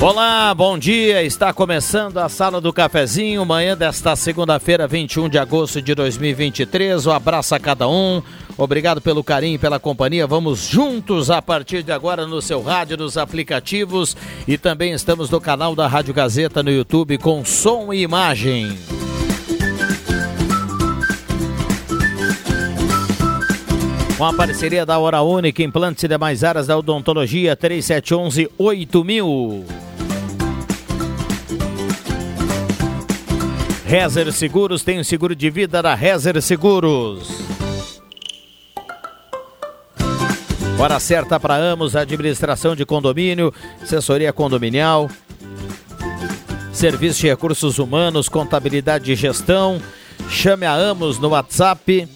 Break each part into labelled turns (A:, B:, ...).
A: Olá, bom dia. Está começando a Sala do Cafezinho, manhã desta segunda-feira, 21 de agosto de 2023. Um abraço a cada um. Obrigado pelo carinho e pela companhia. Vamos juntos a partir de agora no seu rádio, nos aplicativos e também estamos no canal da Rádio Gazeta no YouTube com som e imagem. Com a parceria da Hora Única, implantes e demais áreas da odontologia, 3711 8000. Rezer Seguros tem o seguro de vida da Rezer Seguros. Hora certa para Amos, administração de condomínio, assessoria condominial, serviço de recursos humanos, contabilidade e gestão. Chame a Amos no WhatsApp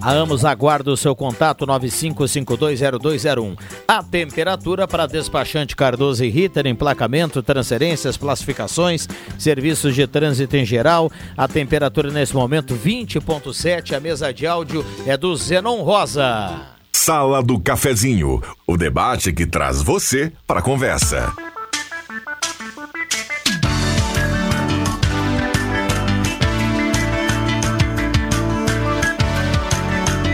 A: a Amos aguarda o seu contato 95520201. A temperatura para despachante Cardoso e Ritter, emplacamento, transferências, classificações, serviços de trânsito em geral. A temperatura nesse momento 20.7. A mesa de áudio é do Zenon Rosa.
B: Sala do Cafezinho, o debate que traz você para a conversa.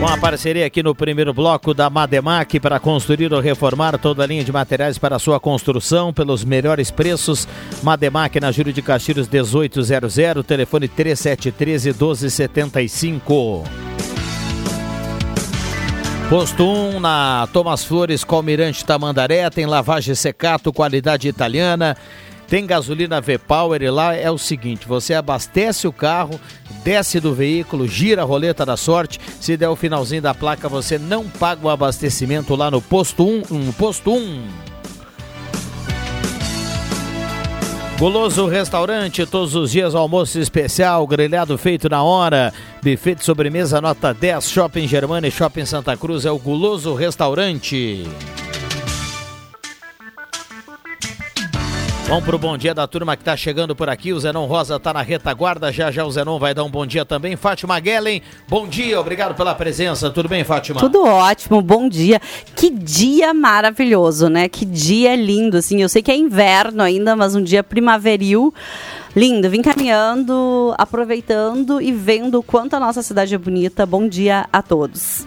A: Com a parceria aqui no primeiro bloco da Mademac para construir ou reformar toda a linha de materiais para sua construção pelos melhores preços. Mademac na Júlio de Castilhos 1800, telefone 3713 1275. Posto 1 na Thomas Flores, Almirante Tamandaré, tem lavagem secato, qualidade italiana. Tem gasolina V-Power e lá é o seguinte: você abastece o carro, desce do veículo, gira a roleta da sorte. Se der o finalzinho da placa, você não paga o abastecimento lá no posto 1. Um, posto 1. Goloso Restaurante, todos os dias almoço especial, grelhado feito na hora, buffet de sobremesa nota 10, Shopping Germana e Shopping Santa Cruz é o Guloso Restaurante. Vamos pro bom dia da turma que tá chegando por aqui. O Zenon Rosa tá na retaguarda. Já já o Zenon vai dar um bom dia também. Fátima Guellen, bom dia. Obrigado pela presença. Tudo bem, Fátima?
C: Tudo ótimo. Bom dia. Que dia maravilhoso, né? Que dia lindo, assim. Eu sei que é inverno ainda, mas um dia primaveril. Lindo, vim caminhando, aproveitando e vendo o quanto a nossa cidade é bonita. Bom dia a todos.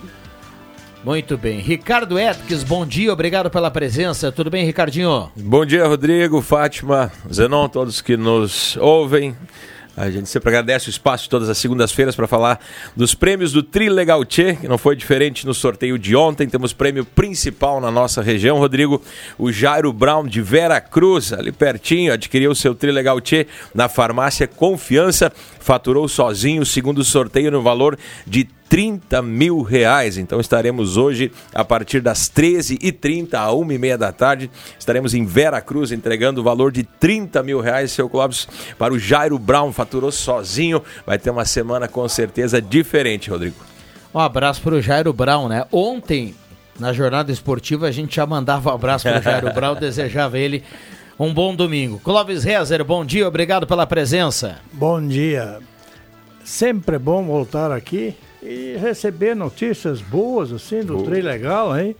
A: Muito bem. Ricardo Etques, bom dia, obrigado pela presença. Tudo bem, Ricardinho?
D: Bom dia, Rodrigo, Fátima, Zenon, todos que nos ouvem. A gente sempre agradece o espaço todas as segundas-feiras para falar dos prêmios do Tri Legal Tchê, que não foi diferente no sorteio de ontem. Temos prêmio principal na nossa região, Rodrigo. O Jairo Brown de Vera Cruz, ali pertinho, adquiriu o seu Tri Legal Tchê na farmácia Confiança. Faturou sozinho o segundo sorteio no valor de 30 mil reais. Então estaremos hoje, a partir das 13h30 a 1h30 da tarde, estaremos em Vera Cruz entregando o valor de 30 mil reais, seu Clóvis, para o Jairo Brown. Faturou sozinho. Vai ter uma semana com certeza diferente, Rodrigo.
A: Um abraço para o Jairo Brown, né? Ontem, na jornada esportiva, a gente já mandava um abraço para o Jairo Brown, desejava ele um bom domingo. Clóvis Rezer, bom dia, obrigado pela presença.
E: Bom dia. Sempre bom voltar aqui e receber notícias boas, assim, do trem legal, hein?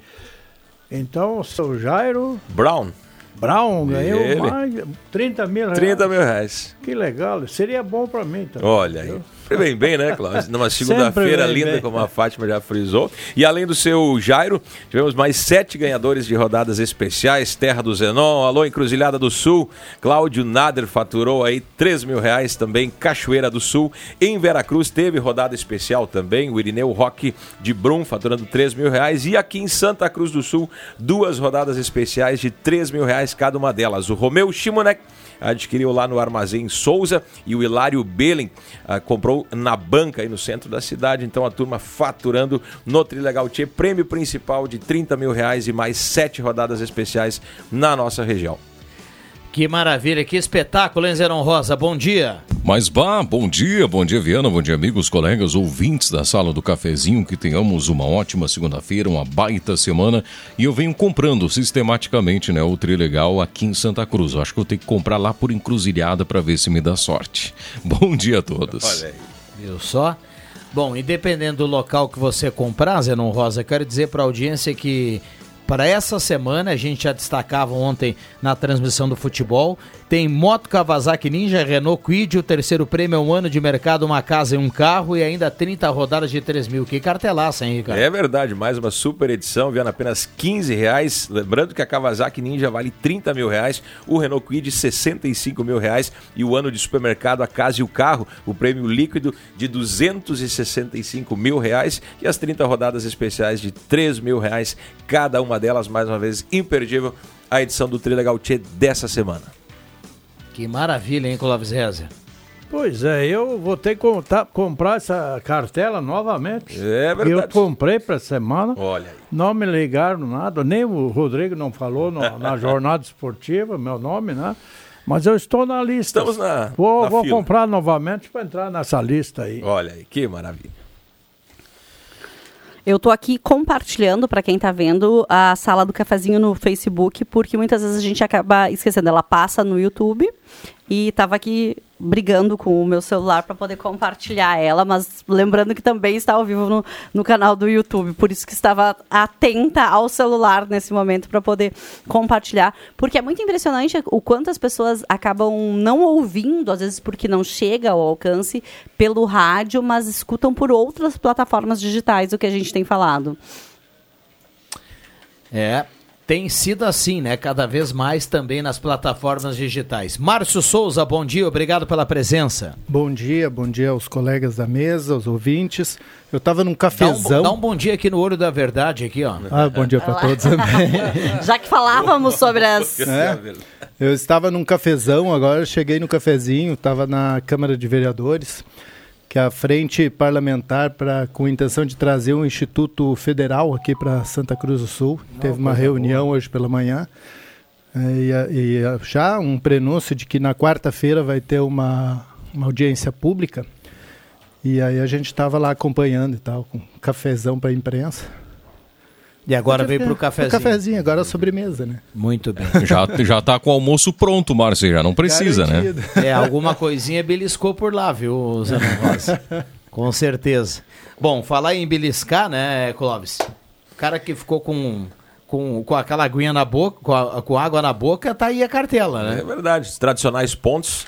E: Então, o seu Jairo
D: Brown,
E: Brown ganhou
D: Ele.
E: mais 30 mil reais.
D: 30 mil reais.
E: Que legal, seria bom pra mim também.
D: Olha aí. Sempre Vem bem, né, Cláudio? Numa segunda-feira linda,
E: bem.
D: como a Fátima já frisou. E além do seu Jairo, tivemos mais sete ganhadores de rodadas especiais. Terra do Zenon, alô, Encruzilhada do Sul. Cláudio Nader faturou aí 3 mil reais também. Cachoeira do Sul. Em Veracruz teve rodada especial também. O Irineu Roque de Brum faturando 3 mil reais. E aqui em Santa Cruz do Sul, duas rodadas especiais de 3 mil reais cada uma delas. O Romeu Shimonek adquiriu lá no Armazém Souza e o Hilário Belen ah, comprou na banca aí no centro da cidade. Então a turma faturando no Trilegal Tchê, prêmio principal de 30 mil reais e mais sete rodadas especiais na nossa região.
A: Que maravilha, que espetáculo, hein, Zeron Rosa? Bom dia.
F: Mas bah, bom dia, bom dia Viana, bom dia amigos, colegas, ouvintes da sala do cafezinho, que tenhamos uma ótima segunda-feira, uma baita semana e eu venho comprando sistematicamente né, o Trilegal aqui em Santa Cruz. Eu acho que eu tenho que comprar lá por encruzilhada para ver se me dá sorte. Bom dia a todos.
D: Olha aí.
A: Viu só? Bom, e dependendo do local que você comprar, Zenon Rosa, quero dizer para a audiência que para essa semana, a gente já destacava ontem na transmissão do futebol, tem moto Kawasaki Ninja, Renault Kwid, o terceiro prêmio é um ano de mercado, uma casa e um carro e ainda 30 rodadas de 3 mil. Que cartelaça, hein, Ricardo?
D: É verdade, mais uma super edição, vindo apenas 15 reais. Lembrando que a Kawasaki Ninja vale 30 mil reais, o Renault Kwid 65 mil reais e o ano de supermercado, a casa e o carro, o prêmio líquido de 265 mil reais e as 30 rodadas especiais de 3 mil reais, cada uma delas, mais uma vez, imperdível, a edição do Trilegal Tchê dessa semana.
A: Que maravilha, hein, Clóvis Reza?
E: Pois é, eu vou ter que contar- comprar essa cartela novamente.
D: É verdade.
E: Eu comprei para semana.
D: Olha aí.
E: Não me ligaram nada, nem o Rodrigo não falou no- na jornada esportiva, meu nome, né? Mas eu estou na lista.
D: Estamos na-
E: Vou,
D: na
E: vou
D: fila.
E: comprar novamente para entrar nessa lista aí.
D: Olha aí, que maravilha.
C: Eu tô aqui compartilhando para quem tá vendo a sala do cafezinho no Facebook, porque muitas vezes a gente acaba esquecendo. Ela passa no YouTube e tava aqui brigando com o meu celular para poder compartilhar ela, mas lembrando que também está ao vivo no, no canal do YouTube, por isso que estava atenta ao celular nesse momento para poder compartilhar, porque é muito impressionante o quanto as pessoas acabam não ouvindo, às vezes porque não chega ao alcance pelo rádio, mas escutam por outras plataformas digitais o que a gente tem falado.
A: É, tem sido assim, né? Cada vez mais também nas plataformas digitais. Márcio Souza, bom dia, obrigado pela presença.
G: Bom dia, bom dia aos colegas da mesa, aos ouvintes. Eu estava num
A: Dá um,
G: cafezão.
A: dá um bom dia aqui no Olho da Verdade, aqui, ó.
G: Ah, bom dia para todos também.
C: Já que falávamos sobre as.
G: É. Eu estava num cafezão, agora cheguei no cafezinho, estava na Câmara de Vereadores, que a frente parlamentar para com a intenção de trazer um instituto federal aqui para Santa Cruz do Sul. Teve uma reunião hoje pela manhã. É, E, e já um prenúncio de que na quarta-feira vai ter uma, uma audiência pública. E aí a gente estava lá acompanhando e tal, com um cafezão para a imprensa.
A: E agora veio pro
G: O
A: cafezinho.
G: cafezinho, agora a sobremesa, né?
A: Muito bem.
F: Já, já tá com o almoço pronto, Márcio, já não precisa, né?
G: Garantido.
A: É, alguma coisinha beliscou por lá, viu, Zé Rosa? Com certeza. Bom, falar em beliscar, né, Clóvis? O cara que ficou com, com, com aquela aguinha na boca, com, a- com água na boca, tá aí a cartela,
D: É
A: né?
D: verdade, os tradicionais pontos,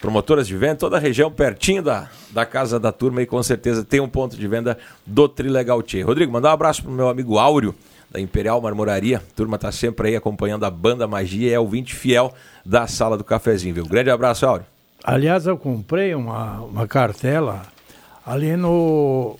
D: promotoras de venda, toda a região pertinho da, da casa da turma e com certeza tem um ponto de venda do Trilegal Tchê. Rodrigo, mandar um abraço pro meu amigo Áureo, da Imperial Marmoraria. A turma tá sempre aí acompanhando a banda Magia, é ouvinte fiel da sala do cafezinho, viu? Grande abraço, Áureo.
E: Aliás, eu comprei uma, uma cartela ali no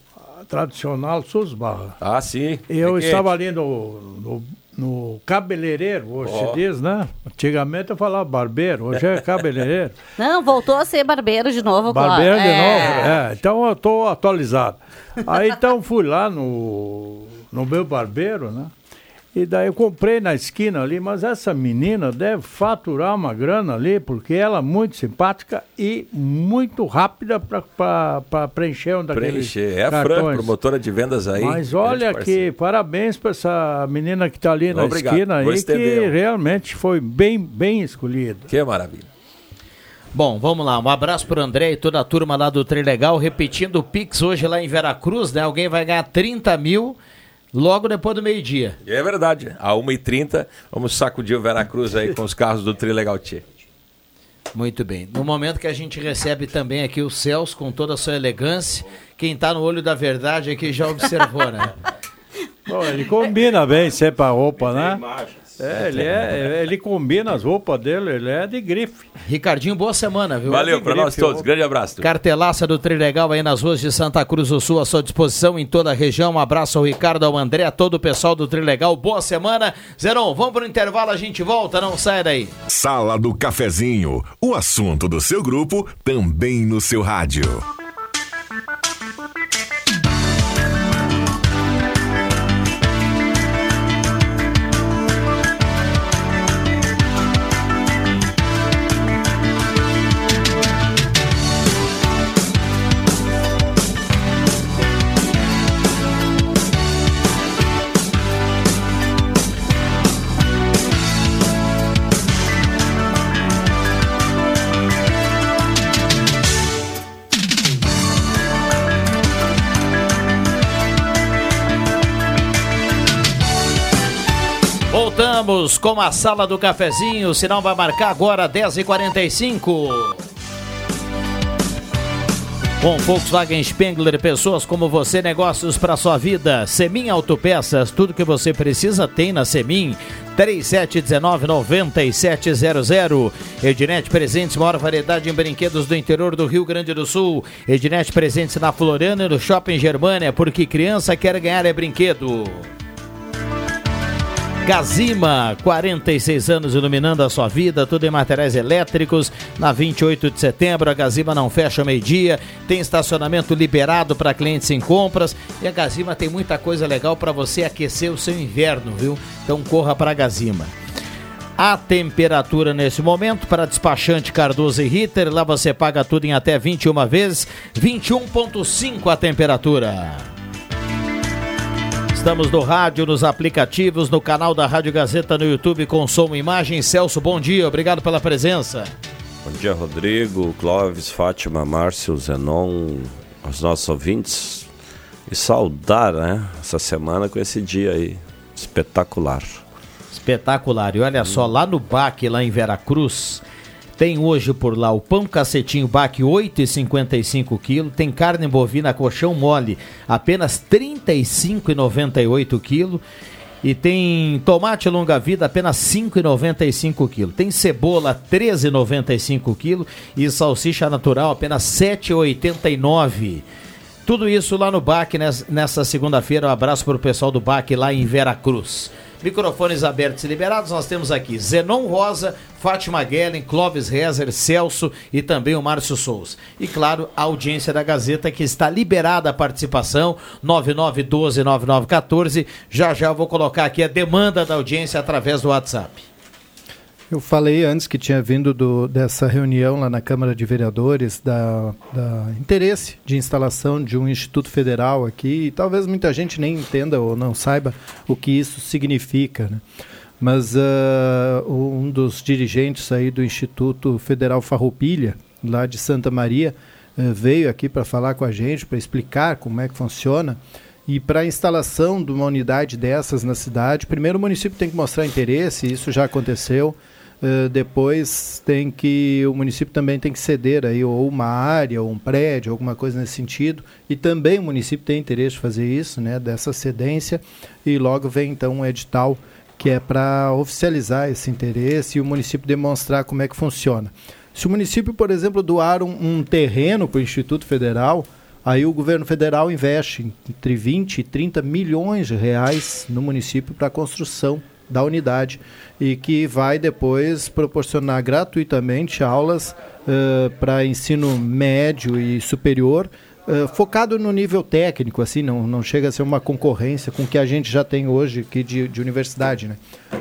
E: tradicional Susbarra.
D: Ah, sim.
E: Eu estava ali no, no, no cabeleireiro, hoje
D: Ó.
E: se diz, né? Antigamente eu falava barbeiro, hoje é cabeleireiro.
C: Não, voltou a ser barbeiro de novo,
E: Barbeiro de
C: É.
E: novo, é. Então eu estou atualizado. Aí então fui lá no, no meu barbeiro, né? E daí eu comprei na esquina ali, mas essa menina deve faturar uma grana ali, porque ela é muito simpática e muito rápida para preencher um daqueles
D: Preencher. É a Fran,
E: cartões.
D: promotora de vendas aí.
E: Mas olha que parabéns para essa menina que está ali na
D: Obrigado,
E: esquina aí, que realmente foi bem, bem escolhida.
D: Que maravilha.
A: Bom, vamos lá. Um abraço pro André e toda a turma lá do Trilegal. Repetindo o Pix hoje lá em Veracruz, né? Alguém vai ganhar 30 mil Logo depois do meio-dia.
D: É verdade. A 1h30, vamos sacudir o Veracruz aí com os carros do Trilegal Tchê.
A: Muito bem. No momento que a gente recebe também aqui o Celso com toda a sua elegância, quem está no olho da verdade aqui já observou, né?
E: Bom, ele combina bem sempre a roupa, né? É, ele, é, ele combina as roupas dele, ele é de grife.
A: Ricardinho, boa semana, viu?
D: Valeu para nós todos. Grande abraço.
A: Cartelaça do Trilegal aí nas ruas de Santa Cruz do Sul à sua disposição em toda a região. Um abraço ao Ricardo, ao André, a todo o pessoal do Trilegal. Boa semana. Zeron, vamos para o intervalo, a gente volta, não sai daí.
B: Sala do Cafezinho, o assunto do seu grupo também no seu rádio.
A: Voltamos com a sala do cafezinho. O sinal vai marcar agora 10h45. Com Volkswagen Spengler, pessoas como você, negócios para sua vida. Semin Autopeças, tudo que você precisa tem na Semin. 3719-9700. Ednet Presentes, maior variedade em brinquedos do interior do Rio Grande do Sul. Ednet Presentes na Floriana e no Shopping Germânia, porque criança quer ganhar é brinquedo. Gazima, 46 anos iluminando a sua vida, tudo em materiais elétricos. Na 28 de setembro, a Gazima não fecha meio-dia, tem estacionamento liberado para clientes em compras e a Gazima tem muita coisa legal para você aquecer o seu inverno, viu? Então corra para a Gazima. A temperatura nesse momento para despachante Cardoso e Ritter, lá você paga tudo em até 21 vezes, 21.5 a temperatura. Estamos no rádio, nos aplicativos, no canal da Rádio Gazeta no YouTube com som e imagem. Celso, bom dia, obrigado pela presença.
H: Bom dia, Rodrigo, Clóvis, Fátima, Márcio, Zenon, aos nossos ouvintes. E saudar, né, essa semana com esse dia aí espetacular.
A: Espetacular. E olha só, lá no BAC, lá em Veracruz, tem hoje por lá o pão cacetinho baque 8,55 kg, tem carne bovina colchão mole apenas 35,98 kg e tem tomate longa vida apenas 5,95 kg. Tem cebola 13,95 kg e salsicha natural apenas 7,89 tudo isso lá no BAC nessa segunda-feira. Um abraço para o pessoal do BAC lá em Veracruz. Microfones abertos e liberados, nós temos aqui Zenon Rosa, Fátima Guellen, Clóvis Rezer, Celso e também o Márcio Souza. E claro, a audiência da Gazeta que está liberada a participação, 9912-9914. Já já eu vou colocar aqui a demanda da audiência através do WhatsApp.
G: Eu falei antes que tinha vindo do, dessa reunião lá na Câmara de Vereadores da, da, interesse de instalação de um instituto federal aqui e talvez muita gente nem entenda ou não saiba o que isso significa, né? Mas uh, um dos dirigentes aí do Instituto Federal Farroupilha, lá de Santa Maria, uh, veio aqui para falar com a gente, para explicar como é que funciona. E para a instalação de uma unidade dessas na cidade, primeiro o município tem que mostrar interesse, isso já aconteceu. Uh, depois tem que o município também tem que ceder aí ou uma área ou um prédio alguma coisa nesse sentido. E também o município tem interesse de fazer isso né dessa cedência. E logo vem então um edital que é para oficializar esse interesse e o município demonstrar como é que funciona. Se o município por exemplo doar um, um terreno para o Instituto Federal aí o governo federal investe entre 20 e 30 milhões de reais no município para a construção da unidade e que vai depois proporcionar gratuitamente aulas uh, para ensino médio e superior, uh, focado no nível técnico, assim, não, não chega a ser uma concorrência com o que a gente já tem hoje aqui de, de universidade, né?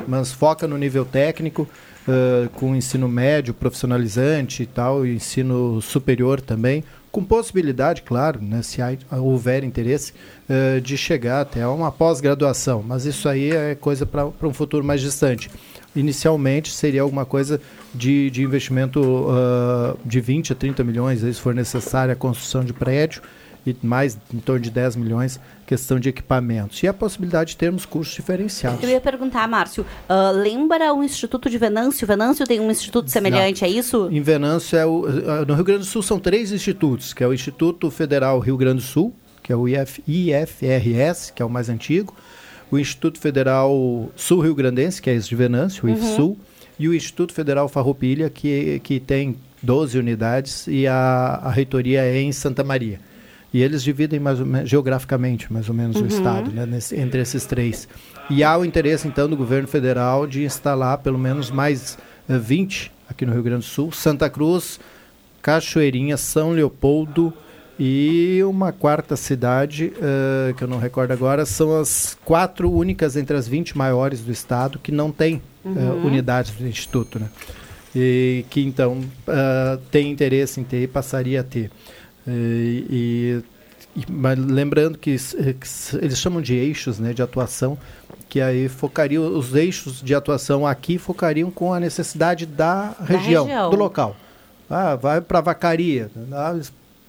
G: mas foca no nível técnico, uh, com ensino médio, profissionalizante e tal, e ensino superior também, com possibilidade, claro, né, se houver interesse, uh, de chegar até uma pós-graduação. Mas isso aí é coisa para um futuro mais distante. Inicialmente seria alguma coisa de, de investimento uh, de 20 a 30 milhões, se for necessária a construção de prédio, e mais em torno de 10 milhões questão de equipamentos. E a possibilidade de termos cursos diferenciados.
C: Eu ia perguntar, Márcio, uh, lembra o Instituto de Venâncio? Venâncio tem um instituto semelhante,
G: Não.
C: é isso?
G: Em Venâncio, é o, no Rio Grande do Sul são três institutos, que é o Instituto Federal Rio Grande do Sul, que é o IF, IFRS, que é o mais antigo, o Instituto Federal Sul Rio Grandense, que é esse de Venâncio, o uhum. IFSUL, e o Instituto Federal Farroupilha, que, que tem 12 unidades, e a, a reitoria é em Santa Maria. E eles dividem mais menos, geograficamente mais ou menos uhum. o estado, né, nesse, entre esses três. E há o interesse, então, do governo federal de instalar pelo menos mais uh, eh, 20 aqui no Rio Grande do Sul, Santa Cruz, Cachoeirinha, São Leopoldo e uma quarta cidade, uh, que eu não recordo agora, são as quatro únicas entre as 20 maiores do estado que não tem uhum. uh, unidades do Instituto, né? E que então tem interesse em ter e passaria a ter. E, e, mas lembrando que, que, eles chamam de eixos né, de atuação, que aí focariam, os eixos de atuação aqui focariam com a necessidade da, da região, região, do local. Ah, vai para a vacaria, ah,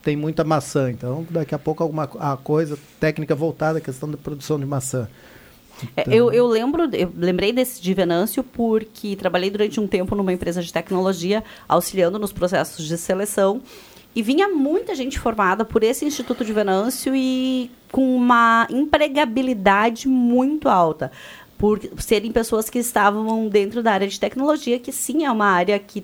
G: tem muita maçã, então daqui a pouco alguma a coisa técnica voltada à questão da produção de maçã.
C: É, então... Eu, eu, lembro, eu lembrei desse de Venâncio porque trabalhei durante um tempo numa empresa de tecnologia, auxiliando nos processos de seleção e vinha muita gente formada por esse Instituto de Venâncio e com uma empregabilidade muito alta. Por serem pessoas que estavam dentro da área de tecnologia, que sim é uma área que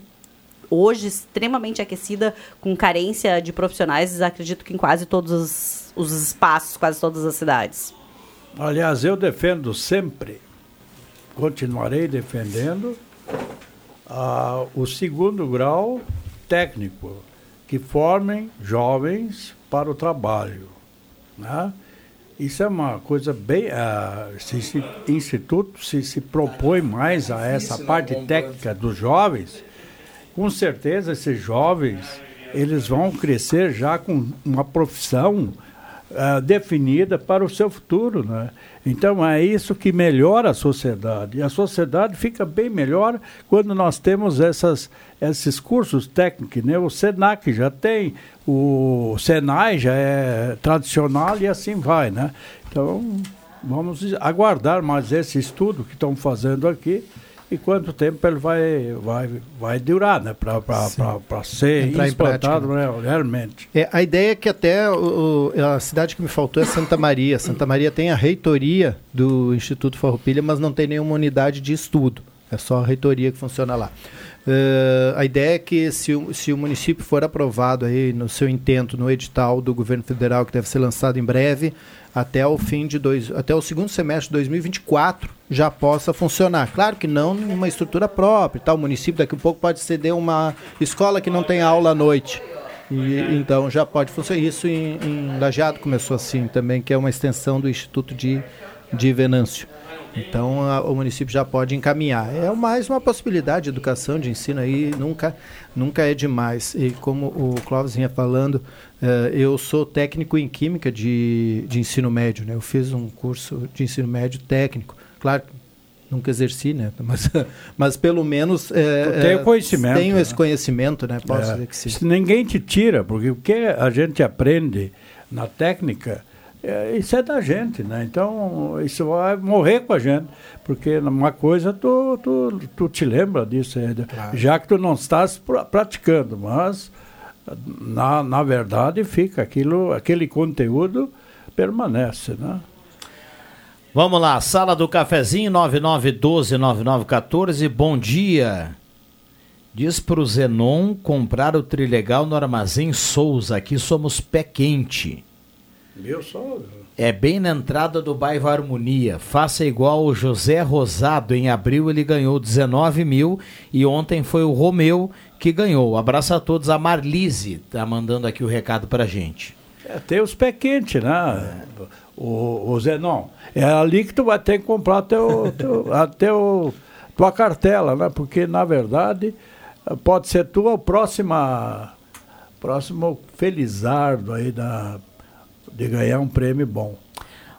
C: hoje extremamente aquecida, com carência de profissionais, acredito que em quase todos os, os espaços, quase todas as cidades.
E: Aliás, eu defendo sempre, continuarei defendendo, uh, o segundo grau técnico que formem jovens para o trabalho. Né? Isso é uma coisa bem. Uh, se esse instituto se, se propõe mais a essa parte técnica dos jovens, com certeza esses jovens eles vão crescer já com uma profissão uh, definida para o seu futuro. Né? Então é isso que melhora a sociedade. E a sociedade fica bem melhor quando nós temos essas, esses cursos técnicos. Né? O SENAC já tem, o SENAI já é tradicional e assim vai. Né? Então vamos aguardar mais esse estudo que estão fazendo aqui e quanto tempo ele vai, vai, vai durar, né? Para ser Entrar explotado né? realmente.
G: É, a ideia é que até o, a cidade que me faltou é Santa Maria. Santa Maria tem a reitoria do Instituto Farroupilha, mas não tem nenhuma unidade de estudo. É só a reitoria que funciona lá. Uh, a ideia é que se o, se o município for aprovado aí no seu intento no edital do governo federal que deve ser lançado em breve, até o fim de dois, até o segundo semestre de 2024 já possa funcionar. Claro que não em uma estrutura própria, tal. O município daqui a pouco pode ceder uma escola que não tem aula à noite. E, então já pode funcionar. Isso em, em Lajeado começou assim também, que é uma extensão do Instituto de, de Venâncio. Então a, o município já pode encaminhar. É mais uma possibilidade de educação, de ensino aí, nunca, nunca é demais. E como o Clóvis vinha falando, uh, eu sou técnico em química de, de ensino médio. Né? Eu fiz um curso de ensino médio técnico. Claro, nunca exerci, né? Mas, mas pelo menos
E: é, tenho conhecimento,
G: tenho né? esse conhecimento, né? Posso é. dizer que sim.
E: Ninguém te tira, porque o que a gente aprende na técnica é, isso é da gente, né? Então, isso vai morrer com a gente. Porque uma coisa tu, tu, tu te lembra disso, é, claro. já que tu não estás praticando, mas na, na verdade fica aquilo, aquele conteúdo permanece, né?
A: Vamos lá, sala do cafezinho 99129914. Bom dia. Diz pro Zenon comprar o trilegal no Armazém Souza. Aqui somos pé quente.
E: Meu sogro.
A: É bem na entrada do bairro Harmonia. Faça igual o José Rosado. Em abril ele ganhou 19 mil e ontem foi o Romeu que ganhou. Abraço a todos. A Marlise tá mandando aqui o recado pra gente.
E: É, tem os pé quentes, né? É. O, o Zenon. É ali que tu vai ter que comprar teu, teu, a teu, tua cartela, né? Porque, na verdade, pode ser tua próxima próximo felizardo aí da de ganhar um prêmio bom.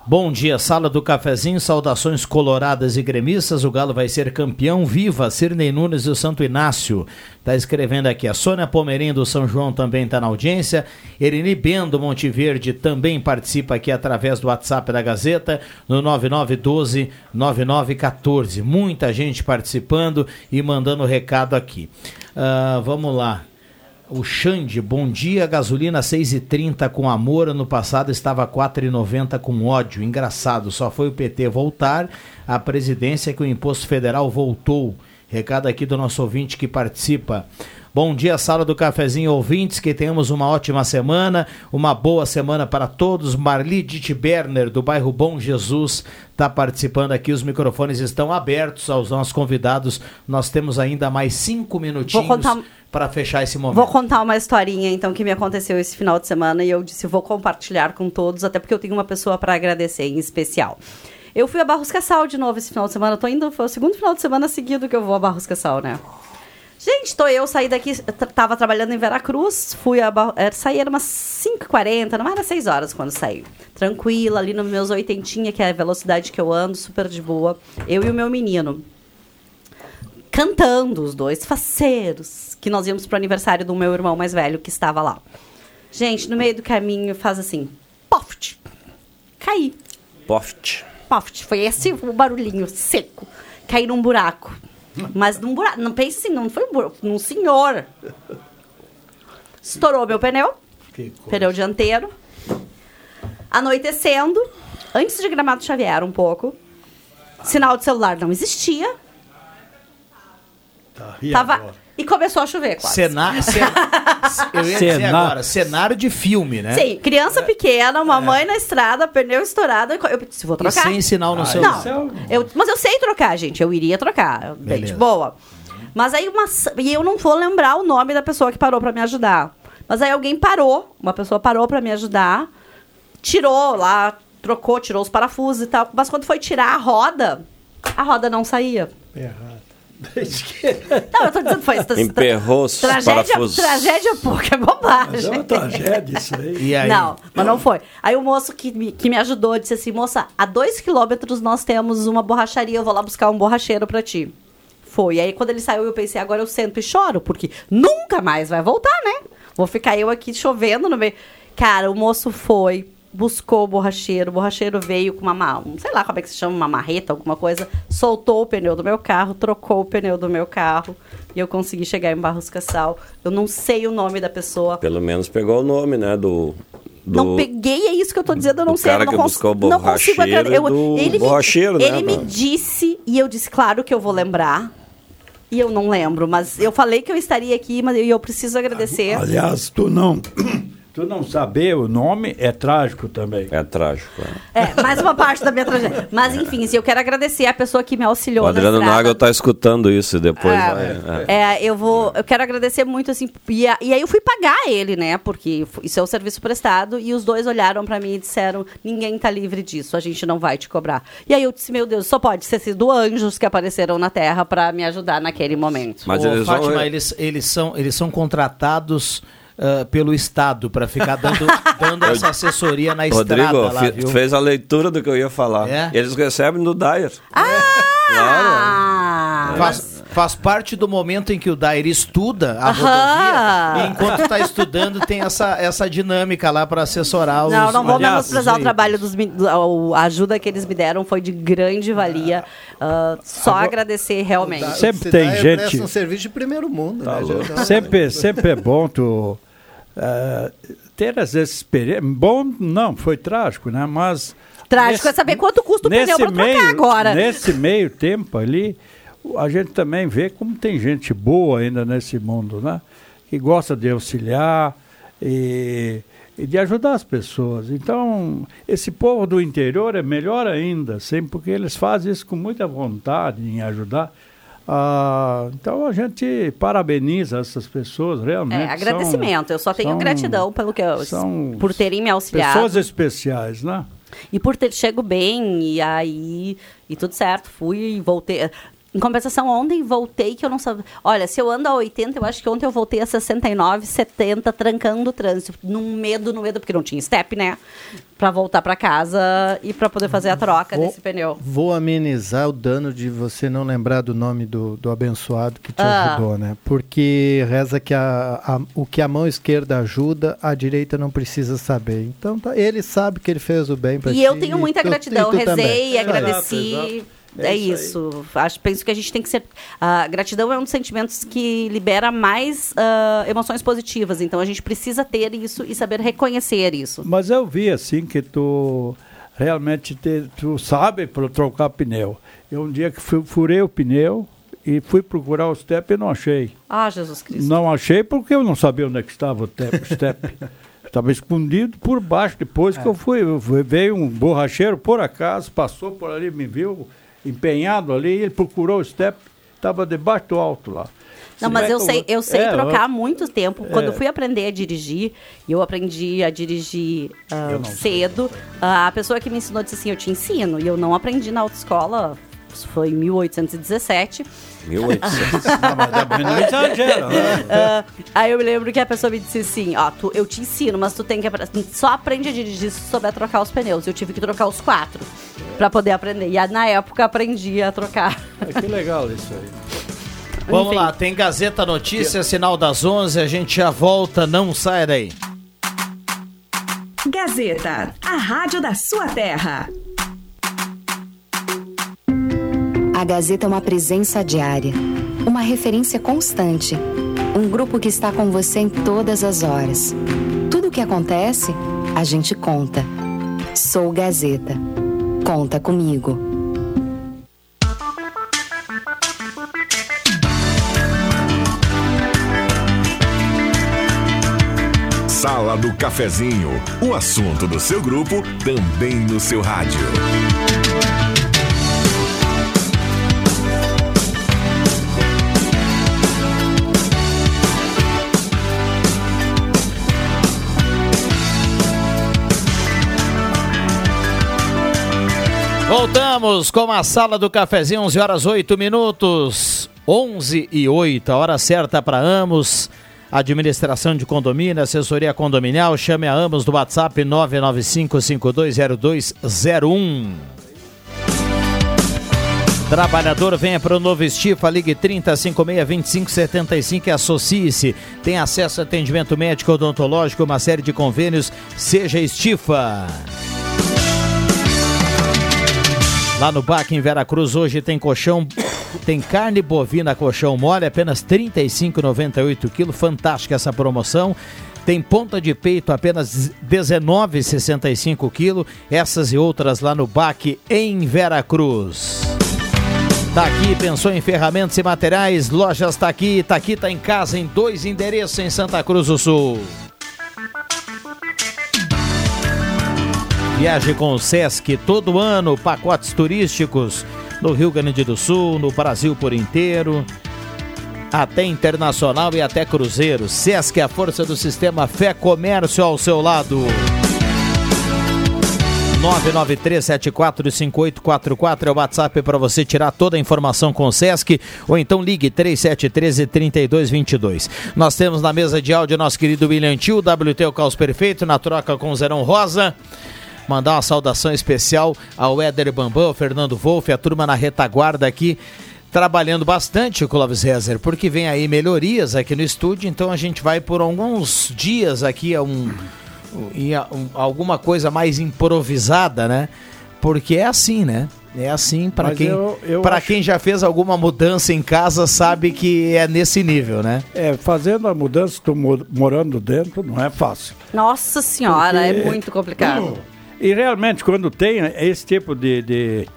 A: Bom dia, sala do cafezinho, saudações coloradas e gremistas. O Galo vai ser campeão. Viva Cirnei Nunes e o Santo Inácio. Tá escrevendo aqui. A Sônia Pomerim do São João também está na audiência. Erini Bendo Monteverde também participa aqui através do WhatsApp da Gazeta no 9912 9914. Muita gente participando e mandando recado aqui. Ah, vamos lá. O Xande, bom dia, gasolina 6,30 com amor, ano passado estava 4,90 com ódio. Engraçado, só foi o PT voltar à presidência que o imposto federal voltou. Recado aqui do nosso ouvinte que participa. Bom dia, sala do cafezinho ouvintes, que tenhamos uma ótima semana, uma boa semana para todos. Marli Berner, do bairro Bom Jesus, está participando aqui. Os microfones estão abertos aos nossos convidados. Nós temos ainda mais cinco minutinhos
C: contar-
A: para fechar esse momento.
C: Vou contar uma historinha, então, que me aconteceu esse final de semana e eu disse, vou compartilhar com todos, até porque eu tenho uma pessoa para agradecer em especial. Eu fui a Barros Cassal de novo esse final de semana, tô indo, foi o segundo final de semana seguido que eu vou a Barros Cassal, né? Gente, tô eu, saí daqui, tava trabalhando em Veracruz, fui a Bar- era, saí, era umas 5h40, não era 6 horas quando saí. Tranquila, ali nos meus oitentinha, que é a velocidade que eu ando, super de boa. Eu e o meu menino cantando, os dois faceiros, que nós íamos pro aniversário do meu irmão mais velho que estava lá. Gente, no meio do caminho faz assim, poft, caí,
H: Poft.
C: poft, foi esse o barulhinho seco, caí num buraco. Mas num buraco, não pense assim, não foi um buraco, num senhor. Estourou meu pneu, pneu dianteiro. Anoitecendo, antes de Gramado Xavier um pouco, sinal de celular não existia,
E: Tá, e
C: Tava...
E: agora?
C: E começou a chover quase.
A: Cenário, eu ia dizer
E: Cenário.
A: agora, cenário de filme, né?
C: Sim, criança pequena, uma mãe na estrada, pneu estourado. Eu disse, vou
A: E
C: trocar.
A: sem sinal no
E: Ah, é
C: Não, eu, mas eu sei trocar, gente. Eu iria trocar. Bem de
A: Beleza.
C: boa. Mas aí uma. E eu não vou lembrar o nome da pessoa que parou pra me ajudar. Mas aí alguém parou, uma pessoa parou pra me ajudar, tirou lá, trocou, tirou os parafusos e tal. Mas quando foi tirar a roda, a roda não saía.
E: Errado.
C: Não, eu tô dizendo foi isso.
H: Emperrou os
C: Tragédia,
H: parafusos.
C: tragédia pouca, é
E: Mas
C: bobagem.
E: é uma tragédia isso aí.
A: E aí?
C: Não, mas não foi. Aí o moço que me, que me ajudou disse assim: moça, a dois quilômetros nós temos uma borracharia, eu vou lá buscar um borracheiro pra ti. Foi. Aí quando ele saiu, eu pensei: agora eu sento e choro, porque nunca mais vai voltar, né? Vou ficar eu aqui chovendo no meio. Cara, o moço foi, buscou o borracheiro, o borracheiro veio com uma, ma- um, sei lá como é que se chama, uma marreta, alguma coisa, soltou o pneu do meu carro, trocou o pneu do meu carro e eu consegui chegar em Barros Cassal. Eu não sei o nome da pessoa.
H: Pelo menos pegou o nome, né? Do. do
C: Não peguei, é isso que eu tô dizendo, eu não sei.
H: cara
C: eu não
H: que
C: cons-
H: buscou o
C: não consigo
H: borracheiro
C: acreditar. Eu-
H: do
C: ele me-
H: borracheiro, né,
C: Ele me disse, e eu disse, claro que eu vou lembrar. E eu não lembro, mas eu falei que eu estaria aqui, mas eu, eu preciso agradecer.
E: Aliás, tu não, tu não saber o nome é trágico também.
H: É trágico. né?
C: É, mais uma parte da minha tragédia. Mas enfim, assim, eu quero agradecer a pessoa que me auxiliou.
H: O Adriano
C: estrada.
H: Nagel tá escutando isso e depois
C: É.
H: vai. é.
C: É, eu vou. Eu quero agradecer muito, assim. E, a- e aí eu fui pagar ele, né? Porque isso é o serviço prestado. E os dois olharam pra mim e disseram: ninguém tá livre disso, a gente não vai te cobrar. E aí eu disse: meu Deus, só pode ter sido anjos que apareceram na Terra pra me ajudar naquele momento.
H: Mas
A: Ô,
H: eles vão-
A: Fátima, eles, eles, são, eles são contratados ah, pelo Estado para ficar dando, dando essa assessoria na estrada
H: Rodrigo,
A: lá, viu?
H: fez a leitura do que eu ia falar.
A: É?
H: Eles recebem no Dyer.
C: Ah!
A: Faz, faz parte do momento em que o Dair estuda a rodovia e enquanto está estudando tem essa, essa dinâmica lá para assessorar os
C: Não, não vou menosprezar
A: os
C: o trabalho dos. A ajuda que eles me deram foi de grande valia. Ah, só agradecer realmente.
E: Sempre
I: Se
E: tem gente-
I: presta um serviço de primeiro mundo.
H: Tá
I: né? Já dá-
E: Sempre, sempre é bom tu ter as experiências. Bom, não, foi trágico, né? Mas.
C: Trágico é saber quanto custa o pneu pra trocar agora.
E: Nesse meio tempo ali, a gente também vê como tem gente boa ainda nesse mundo, né? Que gosta de auxiliar e, e de ajudar as pessoas. Então, esse povo do interior é melhor ainda, sempre porque eles fazem isso com muita vontade em ajudar. Ah, então a gente parabeniza essas pessoas realmente.
C: É,
E: são-
C: agradecimento. eu só tenho
E: são-
C: gratidão pelo que eu,
E: são
C: por terem me auxiliado.
E: Pessoas especiais, né?
C: E por ter chego bem, e aí. E tudo certo. Fui e voltei. Em compensação, ontem voltei que eu não sabia. Olha, se eu ando a 80, eu acho que ontem eu voltei a 69, 70, trancando o trânsito. Num medo, no medo, porque não tinha step, né? Pra voltar pra casa e pra poder fazer a troca
G: Vou-
C: desse pneu.
G: Vou amenizar o dano de você não lembrar do nome do, do abençoado que te
C: Ah.
G: ajudou, né? Porque reza que a, a- o que a mão esquerda ajuda, a direita não precisa saber. Então tá- ele sabe que ele fez o bem pra ti.
C: E eu tenho muita gratidão.
G: e tu também.
C: Rezei,
G: Exato,
C: agradeci.
G: exato.
C: É, isso. Acho, penso que a gente tem que ser. A gratidão é um dos sentimentos que libera mais ah, emoções positivas. Então a gente precisa ter isso e saber reconhecer isso.
E: Mas eu vi assim que tu realmente te- tu sabe para trocar pneu. Eu um dia que fui, furei o pneu e fui procurar o step e não achei.
C: Ah, Jesus Cristo.
E: Não achei porque eu não sabia onde é que estava o te- o step. Estava escondido por baixo. Depois que eu fui, eu fui- veio um borracheiro por acaso, passou por ali, me viu empenhado ali, ele procurou o step, estava debaixo do alto lá.
C: Não, mas eu sei, eu sei
E: É,
C: trocar há muito tempo. Quando
E: É.
C: eu fui aprender a dirigir, e eu aprendi a dirigir
E: não
C: cedo, ah, a pessoa que me ensinou disse assim, eu te ensino. E eu não aprendi na autoescola, isso foi em 1817.
H: 1800.
E: Não, mas também não exagera, né?
C: Ah, aí eu me lembro que a pessoa me disse assim, ó, tu, eu te ensino, mas tu tem que só aprende a dirigir se souber trocar os pneus. Eu tive que trocar os quatro pra poder aprender. E aí, na época aprendi a trocar.
E: É, que legal isso aí.
A: Vamos
C: Enfim.
A: lá, tem Gazeta Notícias, sinal das 11, a gente já volta, não sai daí.
I: Gazeta, a rádio da sua terra.
J: A Gazeta é uma presença diária, uma referência constante, um grupo que está com você em todas as horas. Tudo o que acontece, a gente conta. Sou Gazeta. Conta comigo.
B: Sala do Cafezinho. O assunto do seu grupo também no seu rádio.
A: Voltamos com a sala do cafezinho, 11 horas 8 minutos. 11 e 8, a hora certa para Amos. Administração de condomínio, assessoria condominial, chame a Amos do WhatsApp 995520201. Trabalhador, venha para o novo Estifa, ligue 3056-2575 e associe-se. Tem acesso a atendimento médico odontológico, uma série de convênios. Seja Estifa. Lá no Baque em Veracruz hoje tem colchão, tem carne bovina colchão mole, apenas R$ 35,98 kg. Fantástica essa promoção. Tem ponta de peito apenas R$ 19,65 kg. Essas e outras lá no Baque em Veracruz. Tá aqui, pensou em ferramentas e materiais, lojas tá aqui, tá aqui, tá em casa, em dois endereços em Santa Cruz do Sul. Viaje com o Sesc todo ano, pacotes turísticos no Rio Grande do Sul, no Brasil por inteiro, até internacional e até cruzeiro. Sesc é a força do sistema Fé Comércio ao seu lado. 993745844 é o WhatsApp para você tirar toda a informação com o Sesc ou então ligue 3713-3222. Nós temos na mesa de áudio nosso querido William Tio, WT o Caos Perfeito, na troca com o Zerão Rosa. Mandar uma saudação especial ao Éder Bambam, ao Fernando Wolff, a turma na retaguarda aqui, trabalhando bastante o Clóvis Rezer, porque vem aí melhorias aqui no estúdio, então a gente vai por alguns dias aqui a um, a- um- alguma coisa mais improvisada, né? Porque é assim, né? É assim para quem
E: eu- eu
A: para
E: acho-
A: quem já fez alguma mudança em casa sabe que é nesse nível, né?
E: É, fazendo a mudança, tô mo- morando dentro, não é fácil.
C: Nossa senhora,
E: Porque-
C: é muito complicado.
E: E realmente, quando tem esse tipo de, de,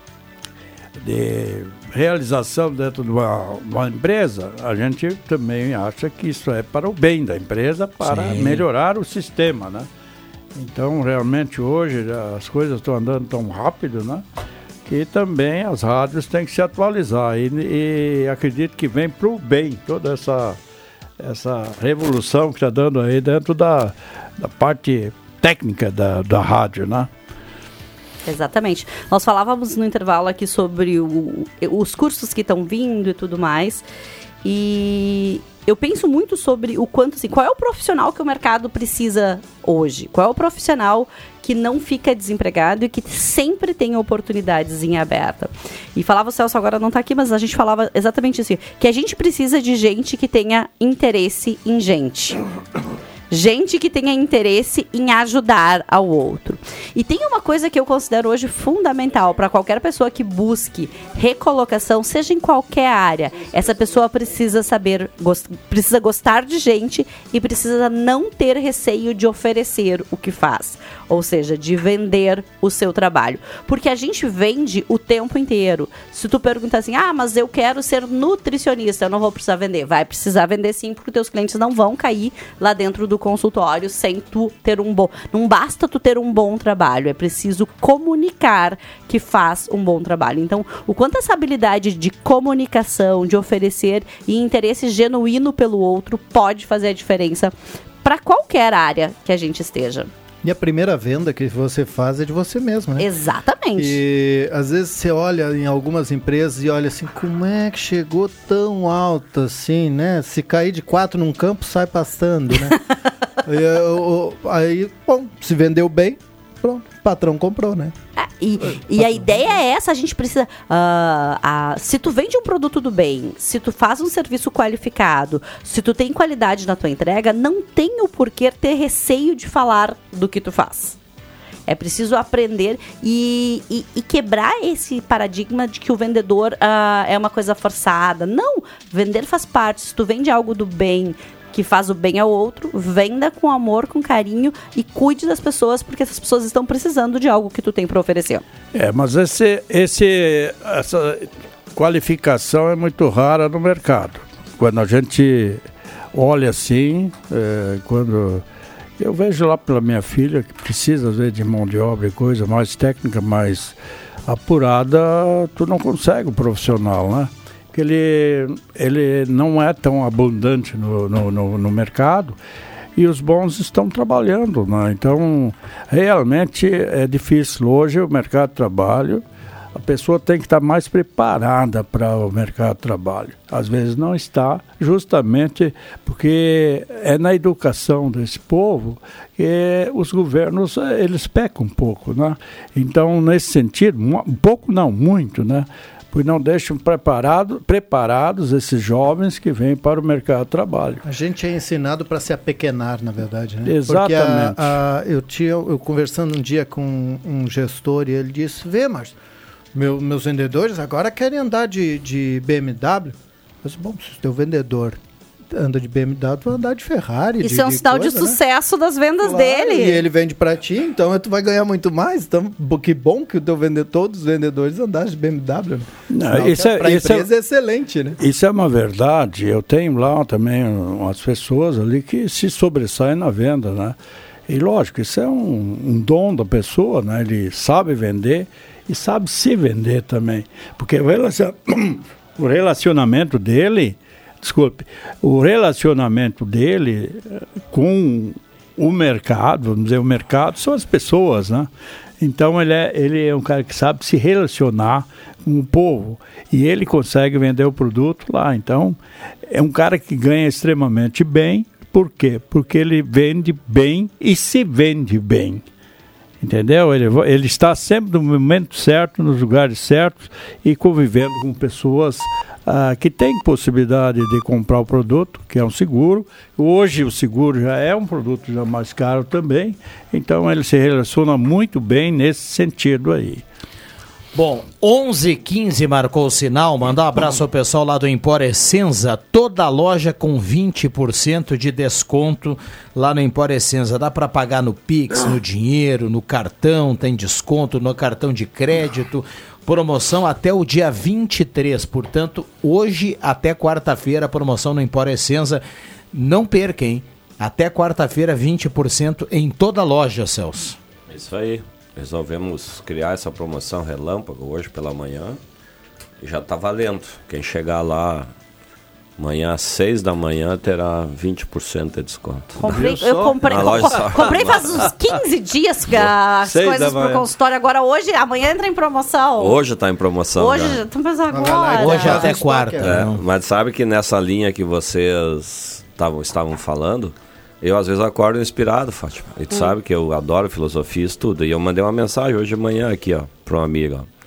E: de realização dentro de uma, uma empresa, a gente também acha que isso é para o bem da empresa, para
A: Sim.
E: melhorar o sistema, né? Então, realmente, hoje as coisas estão andando tão rápido, né? Que também as rádios têm que se atualizar. E, e acredito que vem para o bem toda essa, essa revolução que está dando aí dentro da, da parte técnica da, da rádio, né?
C: Exatamente. Nós falávamos no intervalo aqui sobre o- os cursos que estão vindo e tudo mais. E eu penso muito sobre o quanto, assim, qual é o profissional que o mercado precisa hoje? Qual é o profissional que não fica desempregado e que sempre tem oportunidades em aberta? E falava o Celso agora não está aqui, mas a gente falava exatamente assim, que a gente precisa de gente que tenha interesse em gente. Gente que tenha interesse em ajudar ao outro. E tem uma coisa que eu considero hoje fundamental para qualquer pessoa que busque recolocação, seja em qualquer área. Essa pessoa precisa saber, gos- precisa gostar de gente e precisa não ter receio de oferecer o que faz. Ou seja, de vender o seu trabalho. Porque a gente vende o tempo inteiro. Se tu perguntar assim, ah, mas eu quero ser nutricionista, eu não vou precisar vender. Vai precisar vender sim, porque teus clientes não vão cair lá dentro do consultório sem tu ter um bom. Não basta tu ter um bom trabalho, é preciso comunicar que faz um bom trabalho. Então, o quanto essa habilidade de comunicação, de oferecer e interesse genuíno pelo outro pode fazer a diferença para qualquer área que a gente esteja.
G: E a primeira venda que você faz é de você mesmo, né?
C: Exatamente.
G: E às vezes você olha em algumas empresas e olha assim, como é que chegou tão alto assim, né? Se cair de quatro num campo, sai pastando, né? E, eu- eu- aí, bom, se vendeu bem, patrão comprou, né?
C: E, e a ideia é essa, a gente precisa. ah, ah, se tu vende um produto do bem, se tu faz um serviço qualificado, se tu tem qualidade na tua entrega, não tem o porquê ter receio de falar do que tu faz. É preciso aprender e, e- e quebrar esse paradigma de que o vendedor ah, é uma coisa forçada. Não, vender faz parte. Se tu vende algo do bem, que faz o bem ao outro, venda com amor, com carinho e cuide das pessoas, porque essas pessoas estão precisando de algo que tu tem para oferecer.
E: É, mas esse, esse, essa qualificação é muito rara no mercado. Quando a gente olha assim, é, quando eu vejo lá pela minha filha que precisa às vezes de mão de obra e coisa mais técnica, mais apurada, tu não consegue o profissional, né? Porque ele, ele não é tão abundante no, no, no, no mercado e os bons estão trabalhando, né? Então, realmente é difícil. Hoje o mercado de trabalho, a pessoa tem que estar mais preparada para o mercado de trabalho. Às vezes não está, justamente porque é na educação desse povo que os governos eh, eles pecam um pouco, né? Então, nesse sentido, um pouco não, muito, né? Pois não deixam preparado, preparados esses jovens que vêm para o mercado de trabalho.
G: A gente é ensinado para se apequenar, na verdade, né?
E: Exatamente.
G: A- a- eu tinha, eu conversando um dia com um gestor e ele disse: "Vê, Márcio, meu- meus vendedores agora querem andar de, de BMW". Eu disse, bom, se o teu vendedor anda de BMW, vai andar de Ferrari.
C: Isso é um sinal de
G: coisa, né?"
C: sucesso das vendas
G: Claro,
C: dele.
G: E ele vende para ti, então tu vai ganhar muito mais. Então, que bom que o teu vendedor, todos os vendedores andaram de BMW. Né?
E: Não,
G: Sinal
E: isso é-
G: pra
E: isso é-
G: empresa é excelente, né?
E: Isso é uma verdade. Eu tenho lá também umas pessoas ali que se sobressaem na venda, né? E lógico, isso é um, um dom da pessoa, né? Ele sabe vender e sabe se vender também. Porque o relacionamento dele, desculpe, o relacionamento dele eh, com o mercado, vamos dizer, o mercado são as pessoas, né? Então ele é, ele é um cara que sabe se relacionar com o povo e ele consegue vender o produto lá. Então é um cara que ganha extremamente bem. Por quê? Porque ele vende bem e se vende bem. Entendeu? Ele, ele está sempre no momento certo, nos lugares certos e convivendo com pessoas ah, que têm possibilidade de comprar o produto, que é um seguro. Hoje o seguro já é um produto já mais caro também, então ele se relaciona muito bem nesse sentido aí.
A: Bom, 11:15 marcou o sinal. Mandar um abraço ao pessoal lá do Empório Essenza. Toda loja com 20% de desconto lá no Empório Essenza. Dá para pagar no Pix, no dinheiro, no cartão, tem desconto no cartão de crédito. Promoção até o dia 23. Portanto, hoje até quarta-feira, promoção no Empório Essenza. Não perca, hein? Até quarta-feira, 20% em toda loja, Celso.
H: Isso aí. Resolvemos criar essa promoção relâmpago hoje pela manhã. E já tá valendo. Quem chegar lá Amanhã às 6 da manhã terá 20% de desconto.
C: Comprei, eu comprei, comprei faz uns 15 dias que as
H: Seis
C: coisas pro
H: manhã.
C: consultório. Agora hoje, amanhã entra em promoção.
H: Hoje está em promoção.
C: Hoje,
H: já.
C: já
G: lá,
C: agora.
A: Hoje
G: Faz
A: até
G: estoque,
A: quarta.
H: É,
A: não.
H: mas sabe que nessa linha que vocês tavam, estavam falando, eu às vezes acordo inspirado, Fátima. E tu sabe que eu adoro filosofia e estudo. E eu mandei uma mensagem hoje de manhã aqui, ó, para um amigo. ó.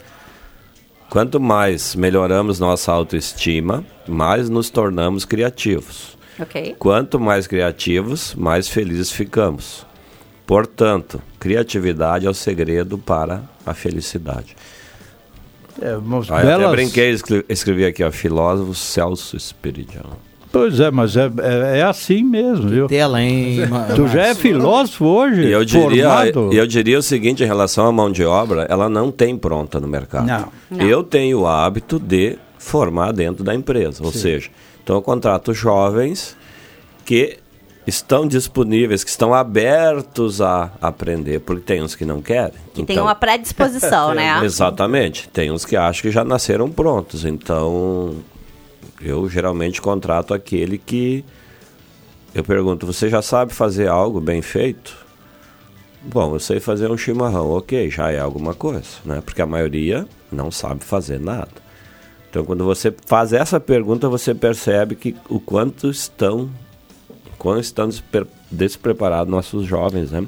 H: Quanto mais melhoramos nossa autoestima, mais nos tornamos criativos.
C: Ok.
H: Quanto mais criativos, mais felizes ficamos. Portanto, criatividade é o segredo para a felicidade.
E: É,
H: Aí
E: belas-
H: até brinquei, escre- escrevi aqui, ó, filósofo Celso Espiridião.
E: Pois é, mas é, é, é assim mesmo, viu?
A: Tela, hein?
E: Tu já é filósofo hoje?
H: E eu diria,
E: formado?
H: eu diria o seguinte em relação à mão de obra, ela não tem pronta no mercado.
E: Não.
C: Não.
H: Eu tenho o hábito de formar dentro da empresa, ou seja, então eu contrato jovens que estão disponíveis, que estão abertos a aprender, porque tem uns que não querem.
C: Que tem
H: Então-
C: uma predisposição, né?
H: Exatamente. Tem uns que acham que já nasceram prontos. Então, eu geralmente contrato aquele que. Eu pergunto: você já sabe fazer algo bem feito? Bom, eu sei fazer um chimarrão, ok, já é alguma coisa, né? Porque a maioria não sabe fazer nada. Então, quando você faz essa pergunta, você percebe que o quanto estão, quanto estão despre- despreparados nossos jovens, né?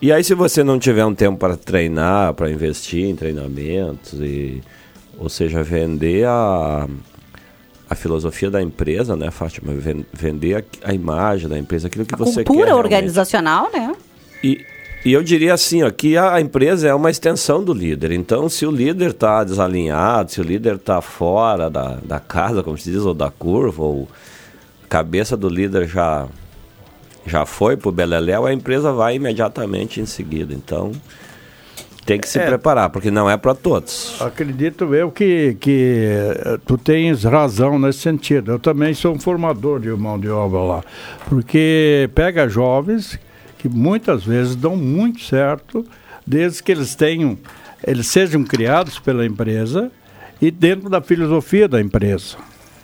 H: E aí, se você não tiver um tempo para treinar, para investir em treinamentos, e, ou seja, vender a, a filosofia da empresa, né, Fátima? Ven- Vender a, a imagem da empresa, aquilo que
C: A
H: você quer.
C: cultura organizacional, né?
H: E, e eu diria assim, ó, que a empresa é uma extensão do líder. Então, se o líder está desalinhado, se o líder está fora da, da casa, como se diz, ou da curva, ou a cabeça do líder já, já foi para o Beleléu, a empresa vai imediatamente em seguida. Então, tem que se
E: É.
H: preparar, porque não é para todos.
E: Acredito eu que, que eh, tu tens razão nesse sentido. Eu também sou um formador de mão de obra lá. Porque pega jovens que muitas vezes dão muito certo, desde que eles tenham, eles sejam criados pela empresa e dentro da filosofia da empresa.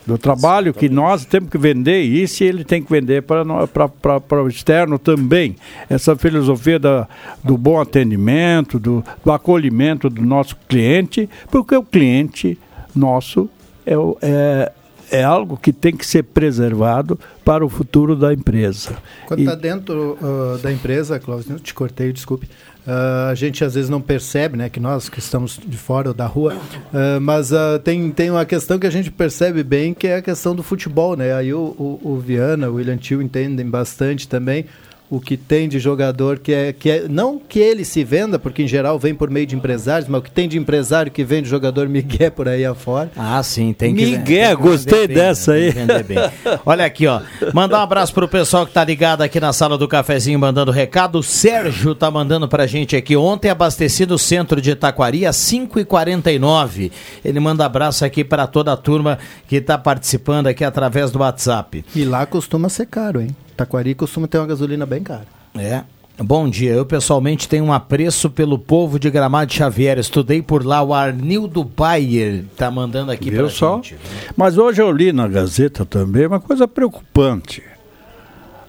E: Do trabalho que nós temos que vender isso e ele tem que vender para o externo também. Essa filosofia da, do bom atendimento, do, do acolhimento do nosso cliente, porque o cliente nosso é, é, é algo que tem que ser preservado para o futuro da empresa.
G: Quando está dentro ah, da empresa, Cláudio, eu te cortei, desculpe. Ah, a gente às vezes não percebe, né, que nós que estamos de fora ou da rua, ah, mas ah, tem, tem uma questão que a gente percebe bem, que é a questão do futebol, né? Aí o, o, o Viana, o William Tio entendem bastante também o que tem de jogador que é, que é não que ele se venda, porque em geral vem por meio de empresários, mas o que tem de empresário que vende jogador Miguel por aí afora.
A: Ah, sim, tem que
E: Miguel,
A: tem que
E: gostei
A: bem,
E: dessa
A: né? Tem
E: aí.
A: que vender bem. Olha aqui, ó. Mandar um abraço pro pessoal que tá ligado aqui na sala do cafezinho mandando recado. O Sérgio tá mandando pra gente aqui. Ontem abasteci no centro de Itaquari às 5h49. Ele manda abraço aqui para toda a turma que tá participando aqui através do WhatsApp.
G: E lá costuma ser caro, hein? Taquari costuma ter uma gasolina bem cara.
A: É. Bom dia, eu pessoalmente tenho um apreço pelo povo de Gramado Xavier. Estudei por lá, o Arnildo Bayer tá mandando aqui pra
E: só?
A: gente.
E: Mas hoje eu li na Gazeta também uma coisa preocupante.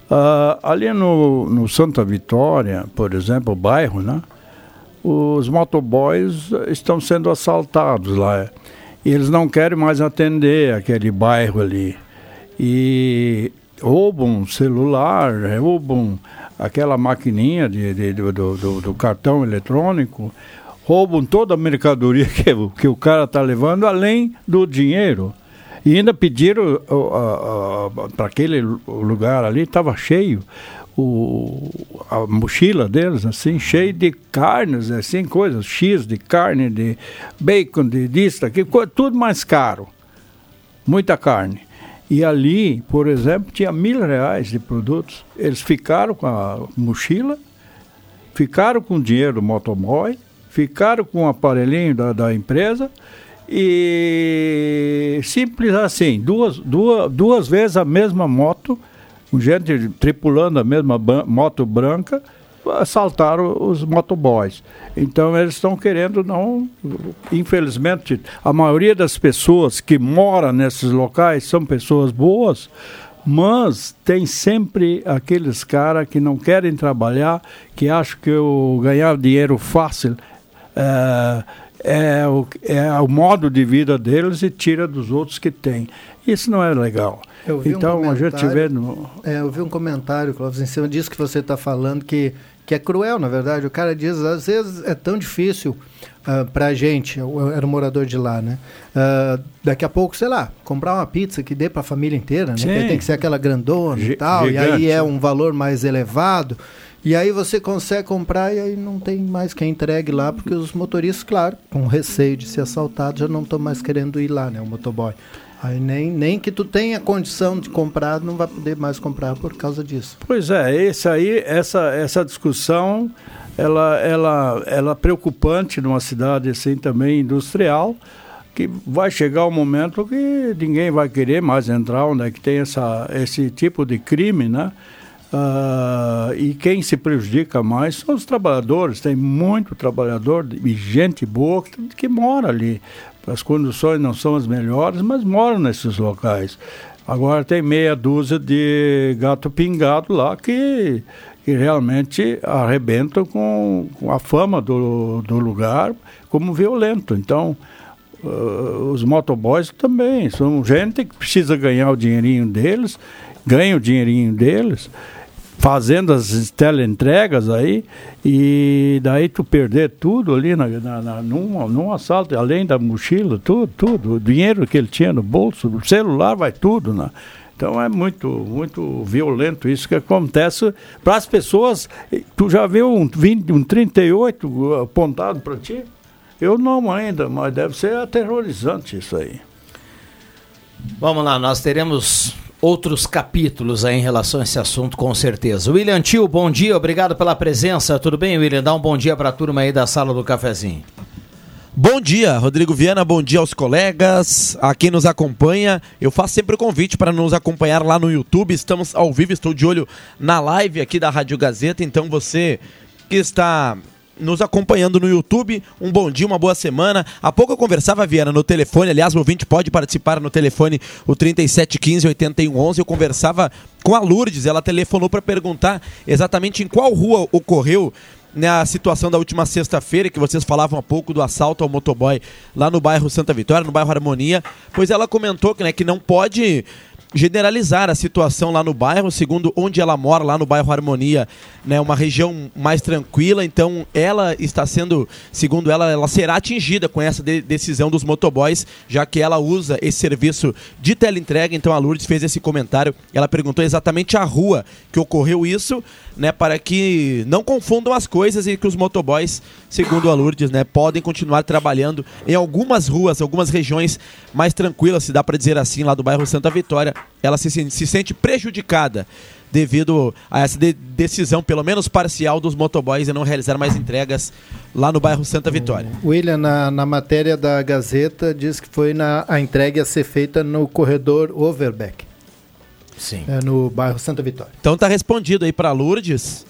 E: Ah, ali no, no Santa Vitória, por exemplo, o bairro, né? Os motoboys estão sendo assaltados lá. E eles não querem mais atender aquele bairro ali. E roubam celular, roubam aquela maquininha de, de- do, do- do- do cartão eletrônico, roubam toda a mercadoria que, o- que o cara está levando, além do dinheiro. E ainda pediram para aquele lu- lugar ali, estava cheio, o, a mochila deles, assim, cheia de carnes, assim, coisas, X de carne, de bacon, de disso, daquilo, co- tudo mais caro. Muita carne. E ali, por exemplo, tinha mil reais de produtos. Eles ficaram com a mochila, ficaram com o dinheiro do motoboy, ficaram com o aparelhinho da, da empresa e simples assim, duas, duas, duas vezes a mesma moto, gente tripulando a mesma moto branca assaltaram os motoboys. Então eles estão querendo não, infelizmente, a maioria das pessoas que moram nesses locais são pessoas boas, mas tem sempre aqueles caras que não querem trabalhar, que acham que o ganhar dinheiro fácil é, é, o, é o modo de vida deles e tira dos outros que têm. Isso não é legal. então
G: um
E: a gente vê no...
G: É, eu vi um comentário, Clóvis, em cima disso que você está falando, que, que é cruel, na verdade. O cara diz, às vezes é tão difícil uh, para a gente, eu era um morador de lá, né? Uh, daqui a pouco, sei lá, comprar uma pizza que dê para a família inteira, né? Tem que ser aquela grandona
E: Gi-
G: e tal, e aí
E: gigante.
G: é um valor mais elevado. E aí você consegue comprar e aí não tem mais quem entregue lá, porque os motoristas, claro, com receio de ser assaltados, já não estão mais querendo ir lá, né, o motoboy. Aí nem, nem que tu tenha condição de comprar, não vai poder mais comprar por causa disso.
E: Pois é, esse aí, essa, essa discussão, ela, ela, ela é preocupante numa cidade assim também industrial, que vai chegar um momento que ninguém vai querer mais entrar onde é que tem essa, esse tipo de crime, né? Ah, e quem se prejudica mais são os trabalhadores. Tem muito trabalhador e gente boa que, que mora ali. As condições não são as melhores, mas moram nesses locais. Agora tem meia dúzia de gato pingado lá que, que realmente arrebentam com, com a fama do, do lugar como violento. Então, Uh, os motoboys também são gente que precisa ganhar o dinheirinho deles, ganha o dinheirinho deles, fazendo as teleentregas aí, e daí tu perder tudo ali na, na, na- num, num assalto, além da mochila, tudo, tudo, o dinheiro que ele tinha no bolso, o celular vai tudo, né? Então é muito, muito violento isso que acontece para as pessoas. Tu já viu um, 20, um 38 apontado para ti? Eu não ainda, mas deve ser aterrorizante isso aí.
A: Vamos lá, nós teremos outros capítulos aí em relação a esse assunto, com certeza. William Tio, bom dia, obrigado pela presença. Tudo bem, William? Dá um bom dia para a turma aí da sala do cafezinho.
K: Bom dia, Rodrigo Viana, bom dia aos colegas, a quem nos acompanha. Eu faço sempre o convite para nos acompanhar lá no YouTube. Estamos ao vivo, estou de olho na live aqui da Rádio Gazeta. Então você que está nos acompanhando no YouTube, um bom dia, uma boa semana. Há pouco eu conversava, Viana, no telefone. Aliás, o ouvinte pode participar no telefone, o 3715 8111. Eu conversava com a Lourdes, ela telefonou para perguntar exatamente em qual rua ocorreu né, a situação da última sexta-feira, que vocês falavam há pouco do assalto ao motoboy lá no bairro Santa Vitória, no bairro Harmonia, pois ela comentou que, né, que não pode generalizar a situação lá no bairro, segundo onde ela mora, lá no bairro Harmonia, né, uma região mais tranquila, então ela está sendo, segundo ela, ela será atingida com essa de- decisão dos motoboys, já que ela usa esse serviço de teleentrega, então a Lourdes fez esse comentário, ela perguntou exatamente a rua que ocorreu isso, né, para que não confundam as coisas e que os motoboys, segundo a Lourdes, né, podem continuar trabalhando em algumas ruas, algumas regiões mais tranquilas, se dá para dizer assim, lá do bairro Santa Vitória, ela se, se sente prejudicada devido a essa de- decisão, pelo menos parcial, dos motoboys em não realizar mais entregas lá no bairro Santa Vitória.
G: William, na, na matéria da Gazeta, diz que foi na, a entrega a ser feita no corredor Overbeck.
A: Sim.
G: É, no bairro Santa Vitória.
K: Então tá respondido aí para Lourdes.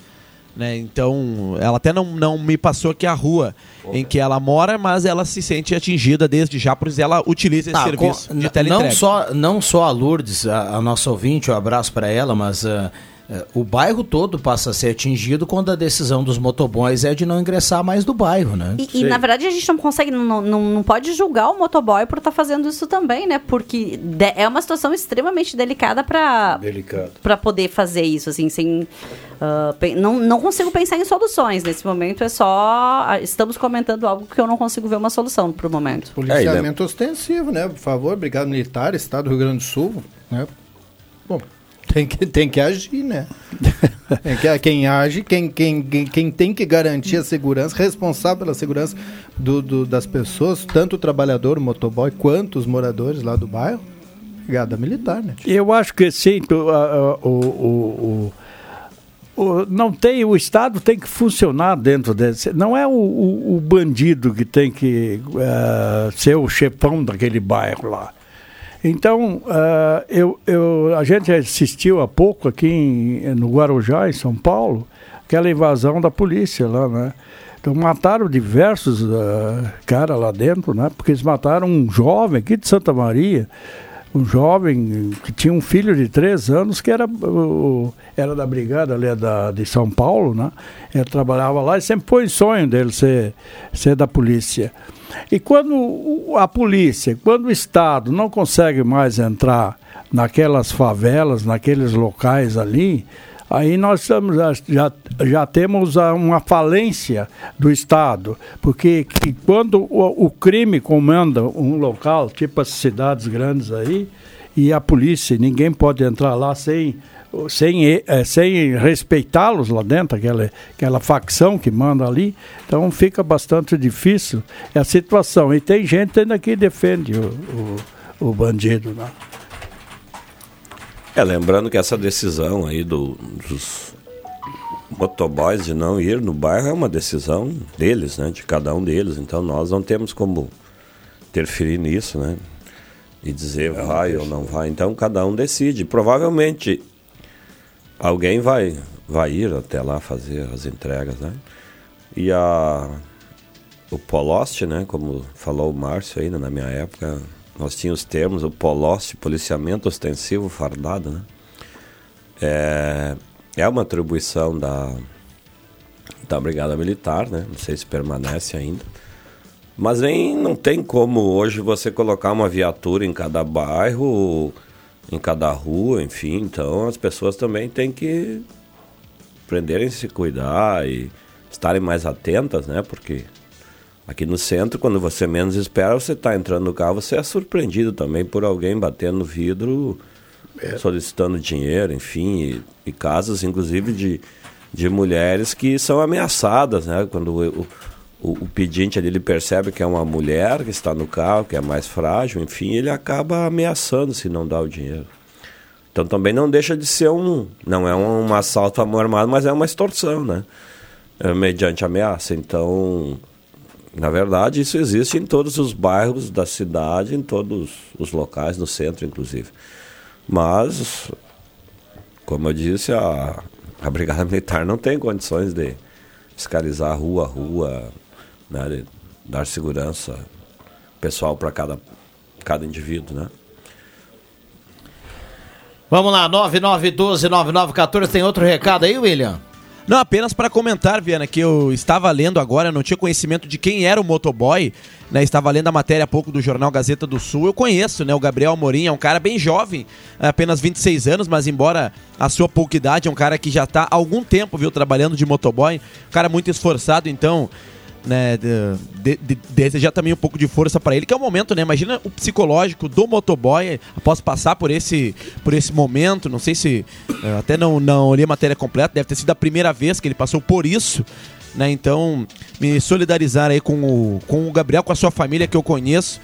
K: Né? Então, ela até não, não me passou aqui a rua em que ela mora, mas ela se sente atingida desde já, pois ela utiliza esse
A: Tá,
K: serviço
A: com-
K: de teleentrega.
A: não só não só a Lourdes, a, a nossa ouvinte, um abraço para ela, mas ah, o bairro todo passa a ser atingido quando a decisão dos motoboys é de não ingressar mais do bairro, né?
C: E, e, na verdade a gente não consegue, não, não, não pode julgar o motoboy por estar fazendo isso também, né? Porque de- é uma situação extremamente delicada para
E: Delicado.
C: para poder fazer isso, assim, sem. pe- não, não consigo pensar em soluções. Nesse momento é só. ah, Estamos comentando algo que eu não consigo ver uma solução pro momento.
G: Policiamento ostensivo, né? Por favor, Brigada Militar, Estado do Rio Grande do Sul, né? Bom, tem que, tem que agir, né? Que- quem age, quem, quem, quem, tem que garantir a segurança, responsável pela segurança do, do- das pessoas, tanto o trabalhador, o motoboy, quanto os moradores lá do bairro, Brigada Militar, né?
E: Eu acho que sim, o, o- o- não tem, o Estado tem que funcionar dentro desse. Não é o bandido que tem que eh, ser o chefão daquele bairro lá. Então, eh, eu, eu, a gente assistiu há pouco aqui em- no Guarujá, em São Paulo, aquela invasão da polícia lá, né? Então mataram diversos uh, caras lá dentro, né? Porque eles mataram um jovem aqui de Santa Maria, um jovem que tinha um filho de três anos que era, era da brigada ali da, de São Paulo, né? Ele trabalhava lá e sempre foi sonho dele ser, ser da polícia. E quando a polícia, quando o Estado não consegue mais entrar naquelas favelas, naqueles locais ali, aí nós estamos, já, já temos uma falência do Estado, porque que quando o, o crime comanda um local, tipo as cidades grandes aí, e a polícia, ninguém pode entrar lá sem sem, é, sem respeitá-los lá dentro, aquela, aquela facção que manda ali. Então fica bastante difícil a situação. E tem gente ainda que defende o, o, o bandido. Né?
H: É, lembrando que essa decisão aí do, dos motoboys de não ir no bairro é uma decisão deles, né? De cada um deles. Então nós não temos como interferir nisso, né? E dizer vai ou não vai. Então cada um decide. Provavelmente alguém vai, vai ir até lá fazer as entregas, né? E a o Poloste, né? Como falou o Márcio ainda na minha época, nós tínhamos os termos, o POLOST, policiamento ostensivo fardado, né? É, é uma atribuição da, da Brigada Militar, né? Não sei se permanece ainda. Mas nem não tem como hoje você colocar uma viatura em cada bairro, em cada rua, enfim. Então as pessoas também têm que aprenderem a se cuidar e estarem mais atentas, né? Porque Aqui no centro, quando você menos espera, você está entrando no carro, você é surpreendido também por alguém batendo no vidro, é. solicitando dinheiro, enfim, e, e, casos, inclusive, de, de mulheres que são ameaçadas, né? Quando o, o, o pedinte ali ele percebe que é uma mulher que está no carro, que é mais frágil, enfim, ele acaba ameaçando se não dá o dinheiro. Então também não deixa de ser um, não é um, um assalto à mão armada, mas é uma extorsão, né? É, mediante ameaça. Então na verdade, isso existe em todos os bairros da cidade, em todos os locais, no centro, inclusive. Mas, como eu disse, a, a Brigada Militar não tem condições de fiscalizar rua a rua, né, de dar segurança pessoal para cada, cada indivíduo, né?
A: Vamos lá, 9912-9914, tem outro recado aí, William?
K: Não, apenas para comentar, Viana, que eu estava lendo agora, não tinha conhecimento de quem era o motoboy, né? Estava lendo a matéria há pouco do jornal Gazeta do Sul. Eu conheço, né? O Gabriel Amorim é um cara bem jovem, apenas 26 anos, mas embora a sua pouca idade, é um cara que já está há algum tempo, viu, trabalhando de motoboy, um cara muito esforçado, então né, de, de, desejar também um pouco de força para ele, que é o momento, né? Imagina o psicológico do motoboy após passar por esse, por esse momento. Não sei se. Eh, até não, não li a matéria completa, deve ter sido a primeira vez que ele passou por isso. Né? Então, me solidarizar aí com o, com o Gabriel, com a sua família que eu conheço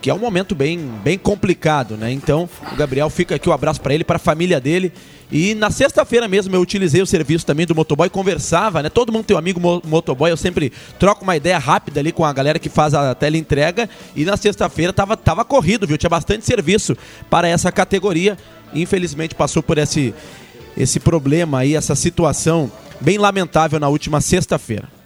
K: que é um momento bem, bem complicado, né? Então, o Gabriel fica aqui o um abraço para ele, para a família dele. E na sexta-feira mesmo eu utilizei o serviço também do motoboy, conversava, né? Todo mundo tem um amigo motoboy, eu sempre troco uma ideia rápida ali com a galera que faz a teleentrega. E na sexta-feira tava, tava corrido, viu? Tinha bastante serviço para essa categoria. Infelizmente passou por esse, esse problema aí, essa situação bem lamentável na última sexta-feira.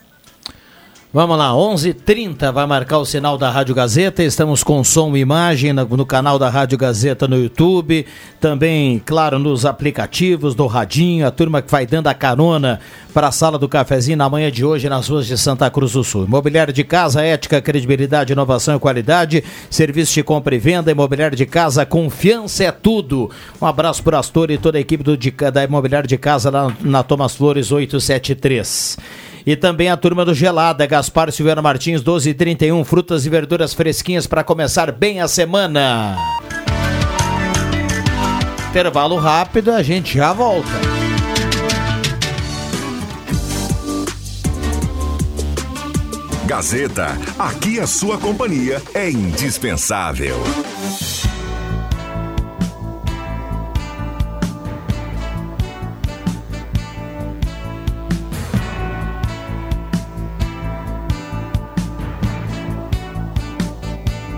A: Vamos lá, 11:30 vai marcar o sinal da Rádio Gazeta. Estamos com som e imagem no canal da Rádio Gazeta no YouTube, também, claro, nos aplicativos do Radinho, a turma que vai dando a carona para a sala do cafezinho na manhã de hoje nas ruas de Santa Cruz do Sul. Imobiliário de casa, ética, credibilidade, inovação e qualidade, serviço de compra e venda, imobiliário de casa, confiança é tudo. Um abraço para o Astor e toda a equipe do, da Imobiliário de Casa lá na Thomas Flores 873. E também a turma do Gelada, Gaspar Silveira Martins, 1231, frutas e verduras fresquinhas para começar bem a semana. Intervalo rápido, a gente já volta.
B: Gazeta, aqui a sua companhia é indispensável.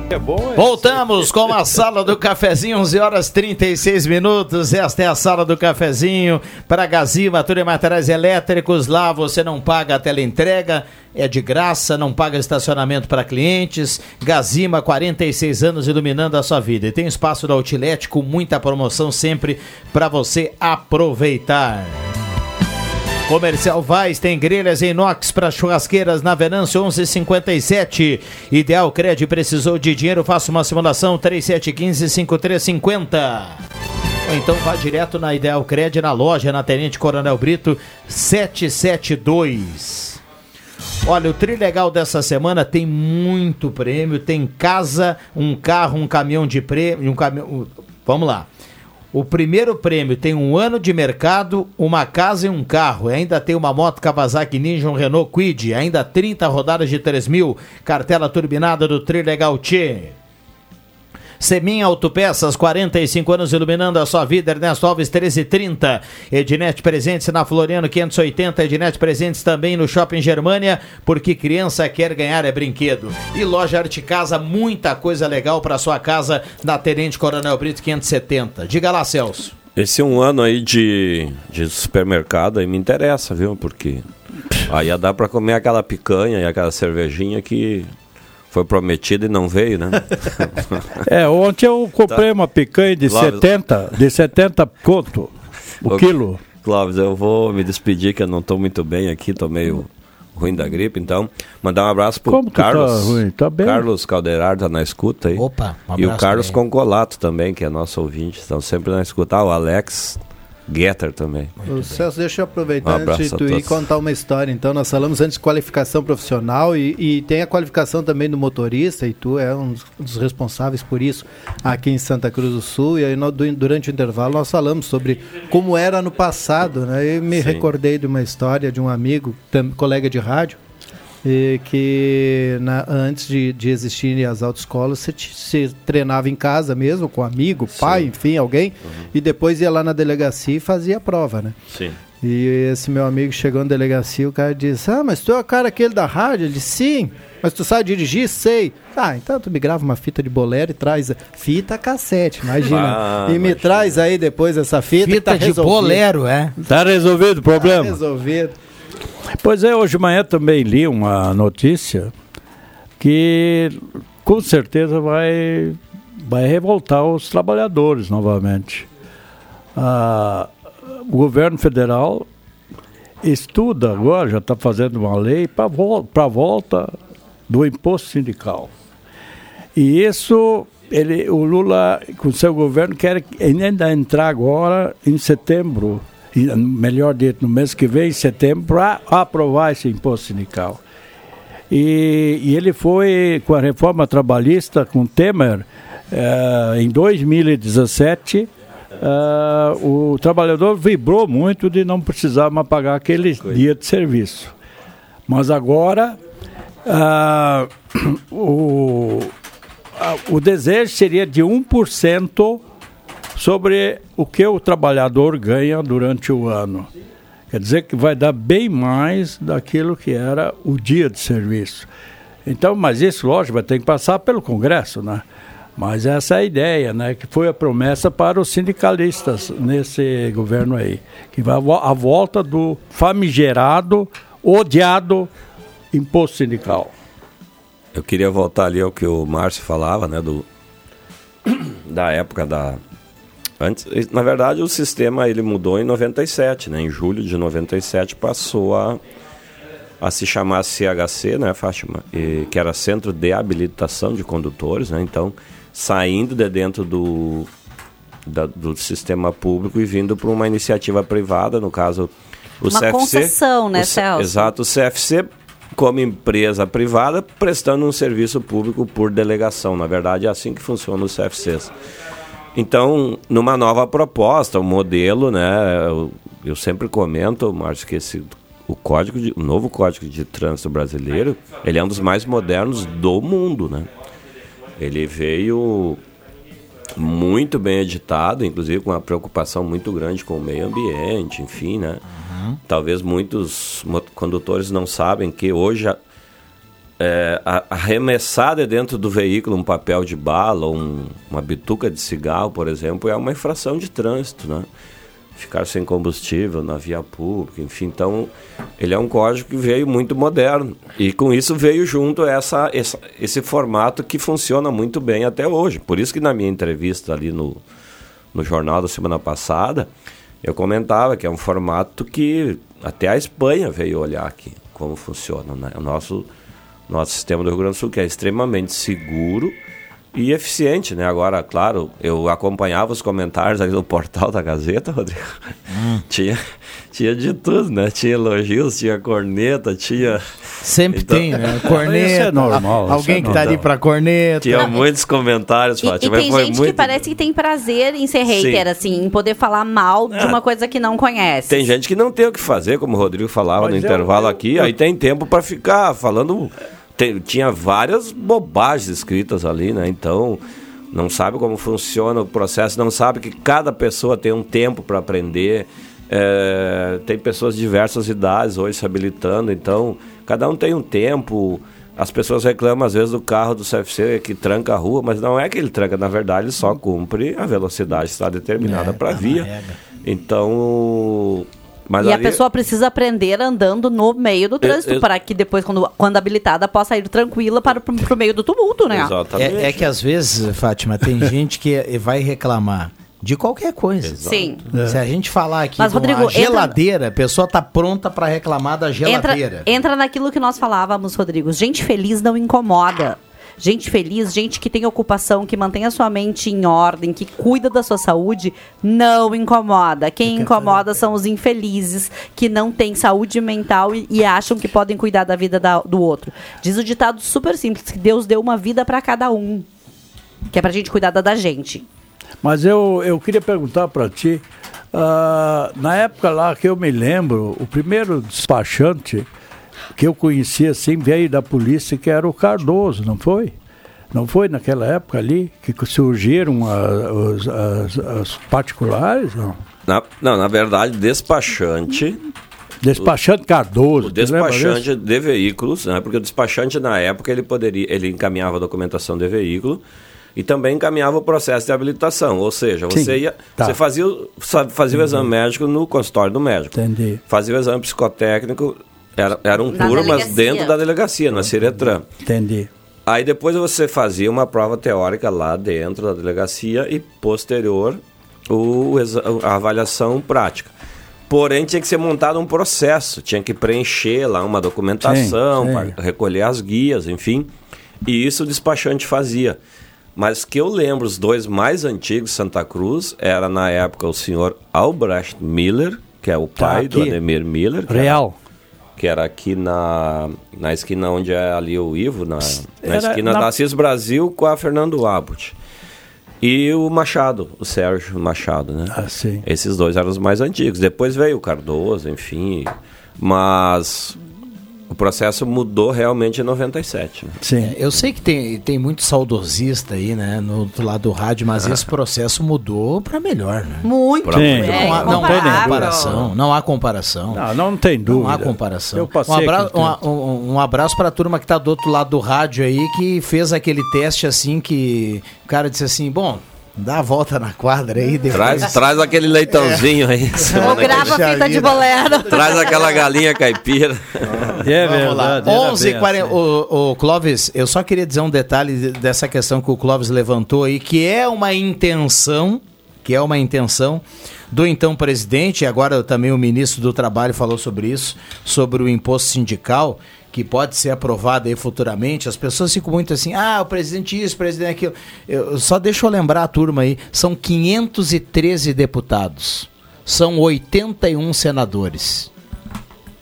E: É bom, é
A: Voltamos com a sala do cafezinho, 11 horas 36 minutos. Esta é a sala do cafezinho para Gazima, tudo em materiais elétricos. Lá você não paga a teleentrega, é de graça, não paga estacionamento para clientes. Gazima, 46 anos iluminando a sua vida. E tem espaço da Outlet com muita promoção sempre para você aproveitar. Comercial Vaz tem grelhas em inox para churrasqueiras na Venâncio 1157. Ideal Cred precisou de dinheiro, faça uma simulação 3715-5350. Ou então vá direto na Ideal Cred na loja, na Tenente Coronel Brito 772. Olha, o Trilegal dessa semana tem muito prêmio, tem casa, um carro, um caminhão de prêmio, um caminhão, vamos lá. O primeiro prêmio tem um ano de mercado, uma casa e um carro. E ainda tem uma moto Kawasaki Ninja, um Renault Quid. Ainda 30 rodadas de 3 mil. Cartela turbinada do Trilegal Tchê. Semin Autopeças, 45 anos iluminando a sua vida. Ernesto Alves, 1330. Ednet Presentes na Floriano, 580. Ednet Presentes também no Shopping Germania, porque criança quer ganhar é brinquedo. E Loja Arte Casa, muita coisa legal para sua casa na Tenente Coronel Brito, 570. Diga lá, Celso.
H: Esse um ano aí de, de supermercado aí me interessa, viu? Porque aí ia dar para comer aquela picanha e aquela cervejinha que foi prometida e não veio, né?
E: É, ontem eu comprei uma picanha de
H: Clóvis.
E: 70, de 70 conto o quilo.
H: Clóvis, eu vou me despedir que eu não estou muito bem aqui, tô meio ruim da gripe, então mandar um abraço pro
E: Como tá
H: Carlos.
E: ruim? Tá bem?
H: Carlos Calderar tá na escuta aí.
A: Opa, um
H: e o Carlos
A: pra ele.
H: Concolato também, que é nosso ouvinte, estão sempre na escuta. Ah, o Alex Getter também.
G: O Celso, deixa eu
H: Um
G: aproveitar
H: abraço
G: antes de tu ir contar uma história. Então, nós falamos antes de qualificação profissional e, e tem a qualificação também do motorista, e tu é um dos- responsáveis por isso aqui em Santa Cruz do Sul. E aí, durante o intervalo, nós falamos sobre como era no passado, né? E me
H: Sim.
G: recordei de uma história de um amigo, tam- colega de rádio, que na- antes de, de existirem as autoescolas, você te- treinava em casa mesmo, com amigo, pai, enfim, alguém, e depois ia lá na delegacia e fazia a prova, né?
H: Sim.
G: E esse meu amigo chegou na delegacia, o cara disse: Ah, mas tu é o cara aquele da rádio? Ele disse: Sim, mas tu sabe dirigir? Sei. Ah, então tu me grava uma fita de bolero e traz. a- Fita cassete, imagina.
H: Ah,
G: e me
H: imagina.
G: traz aí depois essa fita.
A: Fita
G: tá
A: de
G: resolvido.
A: bolero, é?
E: Tá resolvido o
G: Tá
E: problema?
G: resolvido.
E: Pois é, hoje de manhã também li uma notícia que com certeza vai, vai revoltar os trabalhadores novamente. Ah, o governo federal estuda agora, já está fazendo uma lei para a volta do imposto sindical. E isso, ele, o Lula, com seu governo, quer ainda entrar agora em setembro, melhor dito, no mês que vem, em setembro, para aprovar esse imposto sindical. E, e ele foi com a reforma trabalhista com Temer eh, em 2017. eh, o trabalhador vibrou muito de não precisar mais pagar aquele dia de serviço. Mas agora ah, o, ah, o desejo seria de 1% sobre o que o trabalhador ganha durante o ano. Quer dizer que vai dar bem mais daquilo que era o dia de serviço. Então, mas isso, lógico, vai ter que passar pelo Congresso, né? Mas essa é a ideia, né? Que foi a promessa para os sindicalistas nesse governo aí. Que vai a vo- a volta do famigerado, odiado imposto sindical.
H: Eu queria voltar ali ao que o Márcio falava, né, do da época da antes, na verdade o sistema ele mudou em 97, né? Em julho de 97 passou a a se chamar CHC, né, Fátima, e, que era Centro de Habilitação de Condutores, né? Então, saindo de dentro do da- do sistema público e vindo para uma iniciativa privada, no caso o
C: Uma
H: CFC.
C: concessão, né,
H: o
C: Celso?
H: Exato, o CFC como empresa privada prestando um serviço público por delegação. Na verdade, é assim que funciona os CFCs. Então, numa nova proposta, o modelo, né? Eu, eu sempre comento, Márcio, que esse, o código de, o novo código de trânsito brasileiro, ele é um dos mais modernos do mundo, né? Ele veio muito bem editado, inclusive com uma preocupação muito grande com o meio ambiente, enfim, né? Talvez muitos condutores não sabem que hoje é, arremessada dentro do veículo um papel de bala um- uma bituca de cigarro, por exemplo, é uma infração de trânsito, né? Ficar sem combustível na via pública, enfim. Então, ele é um código que veio muito moderno. E com isso veio junto essa, essa- esse formato que funciona muito bem até hoje. Por isso que na minha entrevista ali no, no jornal da semana passada, eu comentava que é um formato que até a Espanha veio olhar aqui como funciona. Né? O nosso, nosso sistema do Rio Grande do Sul, que é extremamente seguro e eficiente. Né? Agora, claro, eu acompanhava os comentários ali no portal da Gazeta, Rodrigo. Tinha, tinha de tudo, né? Tinha elogios, tinha corneta, tinha...
A: Sempre
H: Então-
A: tem, né? Corneta.
E: Isso é normal,
A: Alguém
E: isso é
A: que tá ali
E: normal.
A: pra corneta.
H: Tinha muitos comentários,
C: E, e
H: Fátima.
C: tem
H: foi
C: gente
H: muito...
C: que parece que tem prazer em ser hater,
H: Sim.
C: assim, em poder falar mal de uma coisa que não conhece.
H: Tem gente que não tem o que fazer, como o Rodrigo falava
E: Mas
H: no
E: eu-
H: intervalo
E: eu-
H: aqui,
E: eu-
H: aí tem tempo para ficar falando. Tem- tinha várias bobagens escritas ali, né? Então, não sabe como funciona o processo, não sabe que cada pessoa tem um tempo para aprender. É, tem pessoas de diversas idades hoje se habilitando, então cada um tem um tempo. As pessoas reclamam às vezes do carro do CFC que tranca a rua, mas não é que ele tranca, na verdade ele só cumpre a velocidade que está determinada
A: É,
H: para a
A: tá
H: via. Então. Mas
C: e a
H: ali-
C: pessoa precisa aprender andando no meio do trânsito,
H: eu-
C: para que depois, quando, quando habilitada, possa ir tranquila para pro, pro meio do tumulto, né?
H: Exatamente.
A: É, é que às vezes, Fátima, tem gente que vai reclamar de qualquer coisa.
C: Sim.
A: Se a gente falar aqui
C: Mas,
A: de uma
C: Rodrigo, entra-
A: geladeira, a pessoa tá pronta pra reclamar da
C: Entra,
A: geladeira.
C: entra naquilo que nós falávamos, Rodrigo. Gente feliz não incomoda. Gente feliz, gente que tem ocupação, que mantém a sua mente em ordem, que cuida da sua saúde, não incomoda. Quem incomoda são os infelizes, que não têm saúde mental e, e acham que podem cuidar da vida da- do outro. Diz o ditado super simples, que Deus deu uma vida para cada um. Que é pra gente cuidar da da gente.
E: Mas eu, eu queria perguntar para ti, ah, na época lá que eu me lembro, o primeiro despachante que eu conheci assim veio da polícia, que era o Cardoso, não foi? Não foi naquela época ali que surgiram a- os- as, as particulares? Não.
H: Na, não, na verdade, despachante.
E: Despachante Cardoso.
H: O despachante de veículos, né? Porque o despachante na época ele poderia, ele encaminhava a documentação de veículo e também encaminhava o processo de habilitação. Ou seja,
E: Sim,
H: você ia,
E: tá.
H: você fazia, fazia o exame médico no consultório do médico.
E: Entendi.
H: Fazia o exame psicotécnico, era, eram
C: Na
H: turmas
C: delegacia.
H: dentro da delegacia, na Ciretran.
E: Entendi.
H: Aí depois você fazia uma prova teórica lá dentro da delegacia e posterior o, a avaliação prática. Porém, tinha que ser montado um processo, tinha que preencher lá uma documentação,
E: Sim, sim.
H: recolher as guias, enfim. E isso o despachante fazia. Mas que eu lembro, os dois mais antigos de Santa Cruz, era na época o senhor Albrecht Miller, que é o
E: Tá
H: pai do
E: aqui.
H: Ademir Miller. que era-
E: Real.
H: Que era aqui na, na esquina onde é ali o Ivo, na, na esquina
E: na-
H: da Assis Brasil com a Fernando Abut. E o Machado, o Sérgio Machado, né?
E: Ah, sim.
H: Esses dois eram os mais antigos. Depois veio o Cardoso, enfim. Mas o processo mudou realmente em 97. Né?
E: Sim.
A: Eu sei que tem, tem muito saudosista aí, né, no outro lado do rádio, mas esse processo mudou pra melhor, né?
C: Muito.
E: Sim.
C: É,
A: não, há, não há
C: incomparável.
A: comparação, não há comparação.
E: Não, não tem dúvida.
A: Não há comparação.
E: Eu passei
A: um, abra
E: aquele tempo.
A: um, um, um abraço para a turma que está do outro lado do rádio aí, que fez aquele teste assim que o cara disse assim, bom, dá a volta na quadra aí, depois...
H: Traz, traz aquele leitãozinho aí. Que
C: grava
A: Puxa
C: fita de bolero.
H: Traz aquela galinha caipira.
E: É
A: Vamos lá.
E: verdade. era
A: 11
E: bem
A: h 40
E: assim.
A: o, o Clóvis, eu só queria dizer um detalhe de- dessa questão que o Clóvis levantou aí, que é uma intenção, que é uma intenção do então presidente, e agora também o ministro do Trabalho falou sobre isso, sobre o imposto sindical, que pode ser aprovado aí futuramente. As pessoas ficam muito assim, ah, o presidente isso, o presidente aquilo. Eu, só deixa eu lembrar a turma aí, são 513 deputados, são 81 senadores.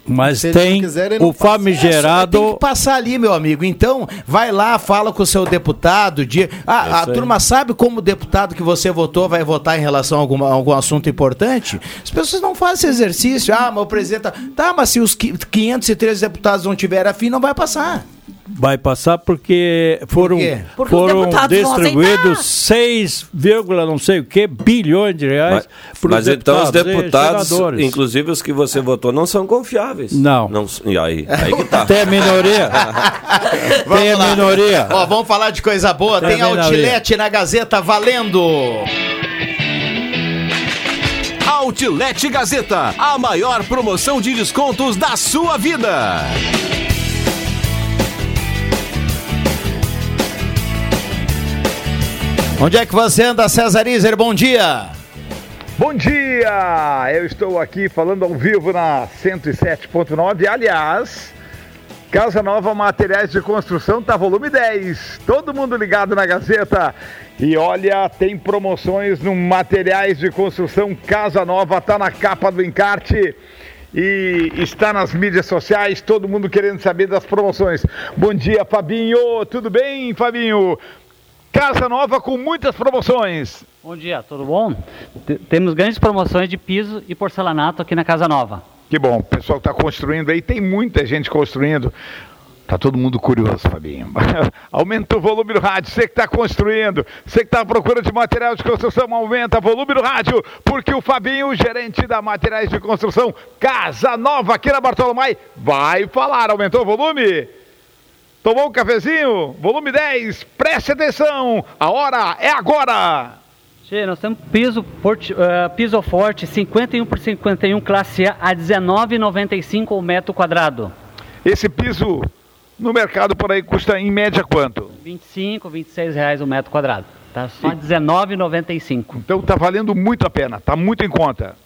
E: Mas
G: Se
E: tem
G: quiserem, não
E: o
G: passa.
E: famigerado.
A: Tem que passar ali, meu amigo. Então, vai lá, fala com o seu deputado. De... Ah, a
E: Isso aí.
A: turma sabe como o deputado que você votou vai votar em relação a alguma- algum assunto importante? As pessoas não fazem esse exercício. Ah, mas o presidente. Tá, tá mas se os qui- 513 deputados não tiverem afim, não vai passar.
E: Vai passar porque foram,
C: os
E: foram distribuídos 6, não sei o que bilhões de reais
H: Mas,
E: pros
H: mas então os deputados, inclusive os que você votou, não são confiáveis.
E: Não.
H: não e aí, aí que tá.
E: Tem a minoria. Tem a minoria.
A: Ó, vamos falar de coisa boa. Tem
E: vendo
A: outlet na Gazeta valendo.
L: Outlet Gazeta, a maior promoção de descontos da sua vida.
A: Onde é que você anda, César Iser? Bom dia.
M: Bom dia! Eu estou aqui falando ao vivo na 107.9. Aliás, Casa Nova Materiais de Construção tá volume 10. Todo mundo ligado na Gazeta. E olha, tem promoções no Materiais de Construção Casa Nova, tá na capa do encarte. E está nas mídias sociais, todo mundo querendo saber das promoções. Bom dia, Fabinho. Tudo bem, Fabinho? Casa Nova com muitas promoções.
N: Bom dia, tudo bom? T- Temos grandes promoções de piso e porcelanato aqui na Casa Nova.
M: Que bom, o pessoal está construindo aí, tem muita gente construindo. Tá todo mundo curioso, Fabinho. aumenta o volume do rádio, você que está construindo, você que está à procura de material de construção, aumenta o volume do rádio, porque o Fabinho, o gerente da Materiais de Construção Casa Nova aqui na Bartolomai, vai falar. Aumentou o volume? Tomou um cafezinho? Volume 10, preste atenção, a hora é agora!
N: Che, nós temos piso, porti- eh, piso forte 51 por 51 classe A a 19,95 o metro quadrado.
M: Esse piso no mercado por aí custa em média quanto?
N: 25, 26 reais o metro quadrado. Tá só 19,95.
M: Então tá valendo muito a pena, tá muito em conta.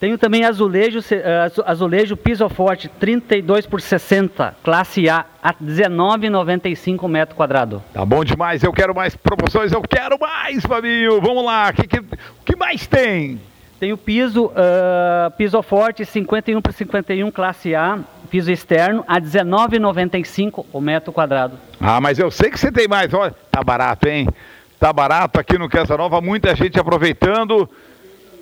N: Tenho também azulejo, azu- azulejo piso forte 32 por 60 classe A a 19,95 o metro quadrado.
M: Tá bom demais, eu quero mais promoções, eu quero mais, Fabinho. Vamos lá, o que, que, que mais tem?
N: Tem o piso, ah, piso forte 51 por 51 classe A, piso externo a 19,95 o metro quadrado.
M: Ah, mas eu sei que você tem mais, olha, tá barato, hein? Tá barato aqui no Casa Nova, muita gente aproveitando.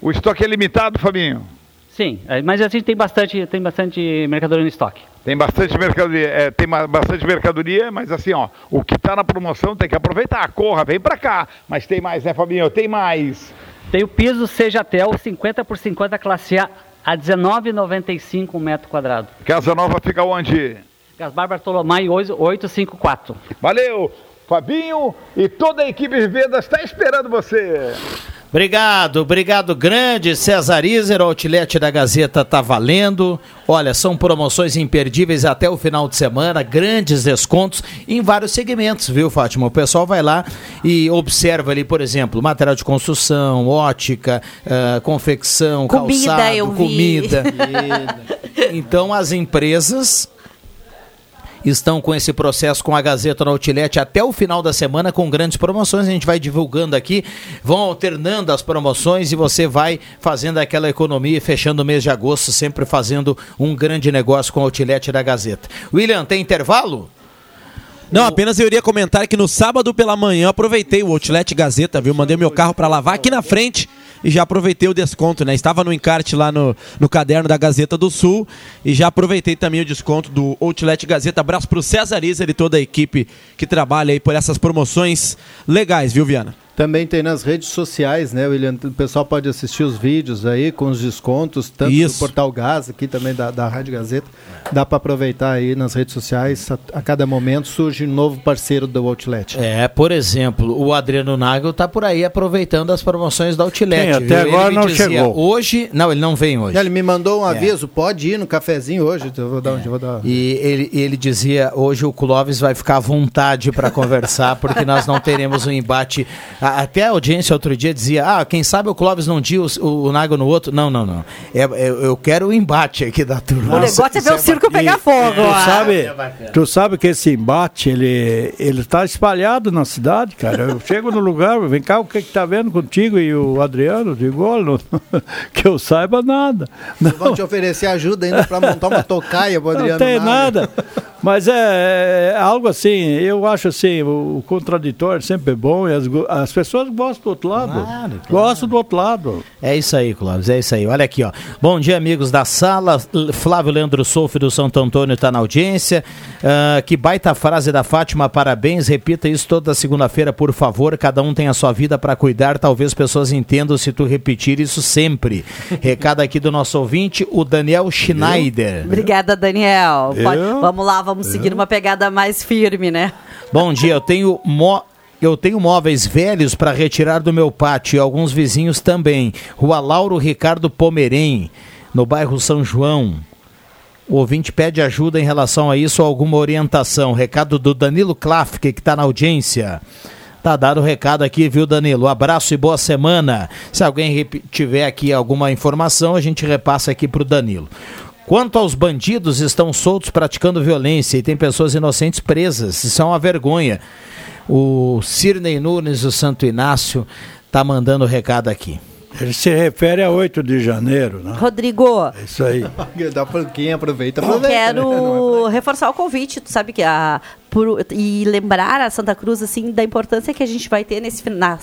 M: O estoque é limitado, Fabinho.
N: Sim, eh, mas a gente tem bastante, tem bastante mercadoria no estoque.
M: Tem bastante mercadoria, é, tem bastante mercadoria, mas assim, ó, o que tá na promoção tem que aproveitar. Corra, vem pra cá. Mas tem mais, né, Fabinho? Tem mais.
N: Tem o piso Sejatel 50 por 50 classe A a 19,95 o metro quadrado.
M: Casa Nova fica onde?
N: Gaspar Bartolomai 854.
M: Valeu, Fabinho e toda a equipe de vendas está esperando você.
A: Obrigado, obrigado grande, César Iser, o outlet da Gazeta tá valendo. Olha, são promoções imperdíveis até o final de semana, grandes descontos em vários segmentos, viu, Fátima? O pessoal vai lá e observa ali, por exemplo, material de construção, ótica, ah, confecção,
C: Comida,
A: calçado, comida. Então as empresas estão com esse processo com a Gazeta no Outlet até o final da semana com grandes promoções. A gente vai divulgando aqui, vão alternando as promoções e você vai fazendo aquela economia e fechando o mês de agosto, sempre fazendo um grande negócio com o Outlet da Gazeta. William, tem intervalo?
K: Não, apenas eu iria comentar que no sábado pela manhã aproveitei o Outlet Gazeta, viu? Mandei meu carro para lavar aqui na frente e já aproveitei o desconto, né? Estava no encarte lá no, no caderno da Gazeta do Sul e já aproveitei também o desconto do Outlet Gazeta. Abraço pro César Iser e toda a equipe que trabalha aí por essas promoções legais, viu, Viana?
G: Também tem nas redes sociais, né, William? O pessoal pode assistir os vídeos aí com os descontos, tanto
K: Isso.
G: do Portal Gás, aqui também da, da Rádio Gazeta. Dá para aproveitar aí nas redes sociais. A, a cada momento surge um novo parceiro do Outlet.
A: É, por exemplo, o Adriano Nagel tá por aí aproveitando as promoções da Outlet.
G: Sim, até
A: viu?
G: Agora não
A: dizia,
G: chegou.
A: Hoje, não, ele não vem hoje.
G: Ele me mandou um
A: É.
G: aviso, pode ir no cafezinho hoje. Eu vou dar onde eu vou dar.
A: E ele, ele dizia, hoje o Clóvis vai ficar à vontade para conversar, porque nós não teremos um embate. A- Até a audiência outro dia dizia, ah, quem sabe o Clóvis num dia, o, o Nago no outro. Não, não, não. É, é- eu quero o embate aqui da turma.
C: O negócio é ver o circo pegar fogo.
E: Tu
C: ah.
E: sabe, tu sabe que esse embate, ele, ele tá espalhado na cidade, cara. Eu chego no lugar, vem cá, o que que tá vendo contigo e o Adriano? Digo, olha, não- que eu saiba nada. Não,
G: Vão te oferecer ajuda ainda para montar uma tocaia pro
E: não
G: Adriano
E: tem
G: Naga.
E: nada. Mas é, é algo assim, eu acho assim, o, o contraditório sempre é bom e as, as pessoas gostam do outro lado. Gostam do outro lado.
A: É isso aí, Clóvis, é isso aí. Olha aqui, ó. Bom dia, amigos da sala. Flávio Leandro Solfe do Santo Antônio está na audiência. Ah, que baita frase da Fátima, parabéns. Repita isso toda segunda-feira, por favor. Cada um tem a sua vida para cuidar. Talvez pessoas entendam se tu repetir isso sempre. Recado aqui do nosso ouvinte, o Daniel Schneider.
C: Obrigada, Daniel.
A: Eu?
C: Pode- vamos lá, vamos seguir uma pegada mais firme, né?
A: Bom dia, eu tenho mó. Eu tenho móveis velhos para retirar do meu pátio e alguns vizinhos também. Rua Lauro Ricardo Pomerém, no bairro São João. O ouvinte pede ajuda em relação a isso alguma orientação. Recado do Danilo Klafke, que está na audiência. Tá dado o recado aqui, viu, Danilo? Abraço e boa semana. Se alguém tiver aqui alguma informação, a gente repassa aqui para o Danilo. Quanto aos bandidos, estão soltos praticando violência e tem pessoas inocentes presas. Isso é uma vergonha. O Cirnei Nunes, do Santo Inácio, tá mandando o recado aqui.
E: Ele se refere a 8 de janeiro, né?
C: Rodrigo,
E: É isso aí.
G: Dá pra quem aproveita,
C: eu
G: aproveita. né?
C: quero reforçar o convite, tu sabe que a por- e lembrar a Santa Cruz assim da importância que a gente vai ter nesse na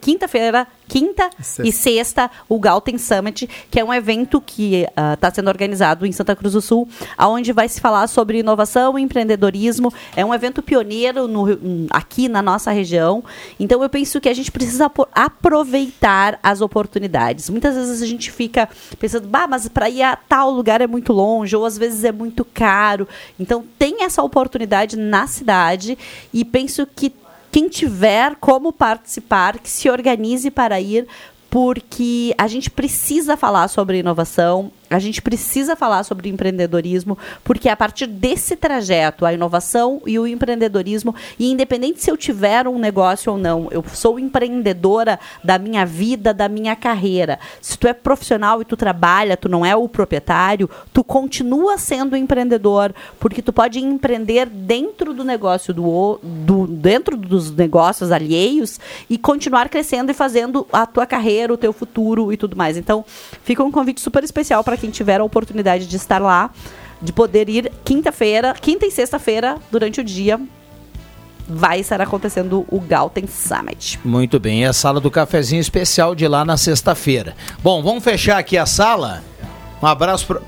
C: quinta-feira, quinta e sexta, o Galten Summit, que é um evento que está sendo organizado em Santa Cruz do Sul, aonde vai se falar sobre inovação e empreendedorismo. É um evento pioneiro no hum, aqui na nossa região. Então eu penso que a gente precisa aproveitar as oportunidades. Muitas vezes a gente fica pensando, bah, mas para ir a tal lugar é muito longe, ou às vezes é muito caro. Então tem essa oportunidade na cidade e penso que quem tiver como participar, que se organize para ir, porque a gente precisa falar sobre inovação, a gente precisa falar sobre empreendedorismo, porque é a partir desse trajeto, a inovação e o empreendedorismo, e independente se eu tiver um negócio ou não, eu sou empreendedora da minha vida, da minha carreira. Se tu é profissional e tu trabalha, tu não é o proprietário, tu continua sendo empreendedor, porque tu pode empreender dentro do negócio do, do dentro dos negócios alheios e continuar crescendo e fazendo a tua carreira, o teu futuro e tudo mais. Então, fica um convite super especial para quem tiver a oportunidade de estar lá, de poder ir quinta-feira, quinta e sexta-feira durante o dia vai estar acontecendo o Galten Summit.
A: Muito bem, é a sala do cafezinho especial de lá na sexta-feira. Bom, vamos fechar aqui a sala. Um abraço pro...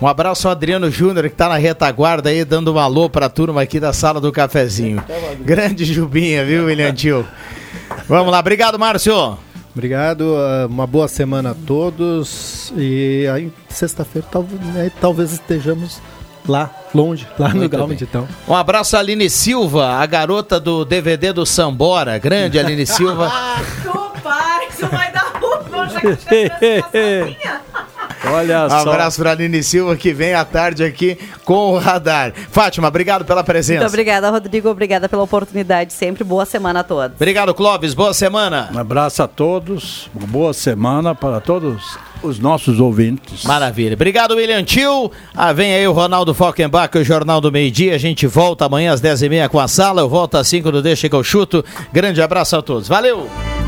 A: Um abraço ao Adriano Júnior, que está na retaguarda aí, dando um alô para a turma aqui da sala do cafezinho. Grande Jubinha, viu, William Tio? Vamos lá, obrigado, Márcio.
G: Obrigado, ah, uma boa semana a todos. E aí, sexta-feira, talvez, né, talvez estejamos lá, longe, lá no
A: Muito
G: Galme
A: bem.
G: então.
A: Um abraço a Aline Silva, a garota do DVD do Sambora. Grande Aline Silva.
C: Tu pai, isso vai dar ruim,
E: Olha
A: Um
E: só.
A: abraço para Aline Silva que vem à tarde aqui com o radar. Fátima, obrigado pela presença.
C: Muito obrigada, Rodrigo. Obrigada pela oportunidade sempre. Boa semana a todos.
A: Obrigado, Clóvis. Boa semana.
E: Um abraço a todos, uma boa semana para todos os nossos ouvintes.
A: Maravilha. Obrigado, William Tio. Ah, vem aí o Ronaldo Falkenbach, o Jornal do Meio Dia. A gente volta amanhã às 10h30 com a sala. Eu volto às 5 do Deixa que eu chuto. Grande abraço a todos. Valeu!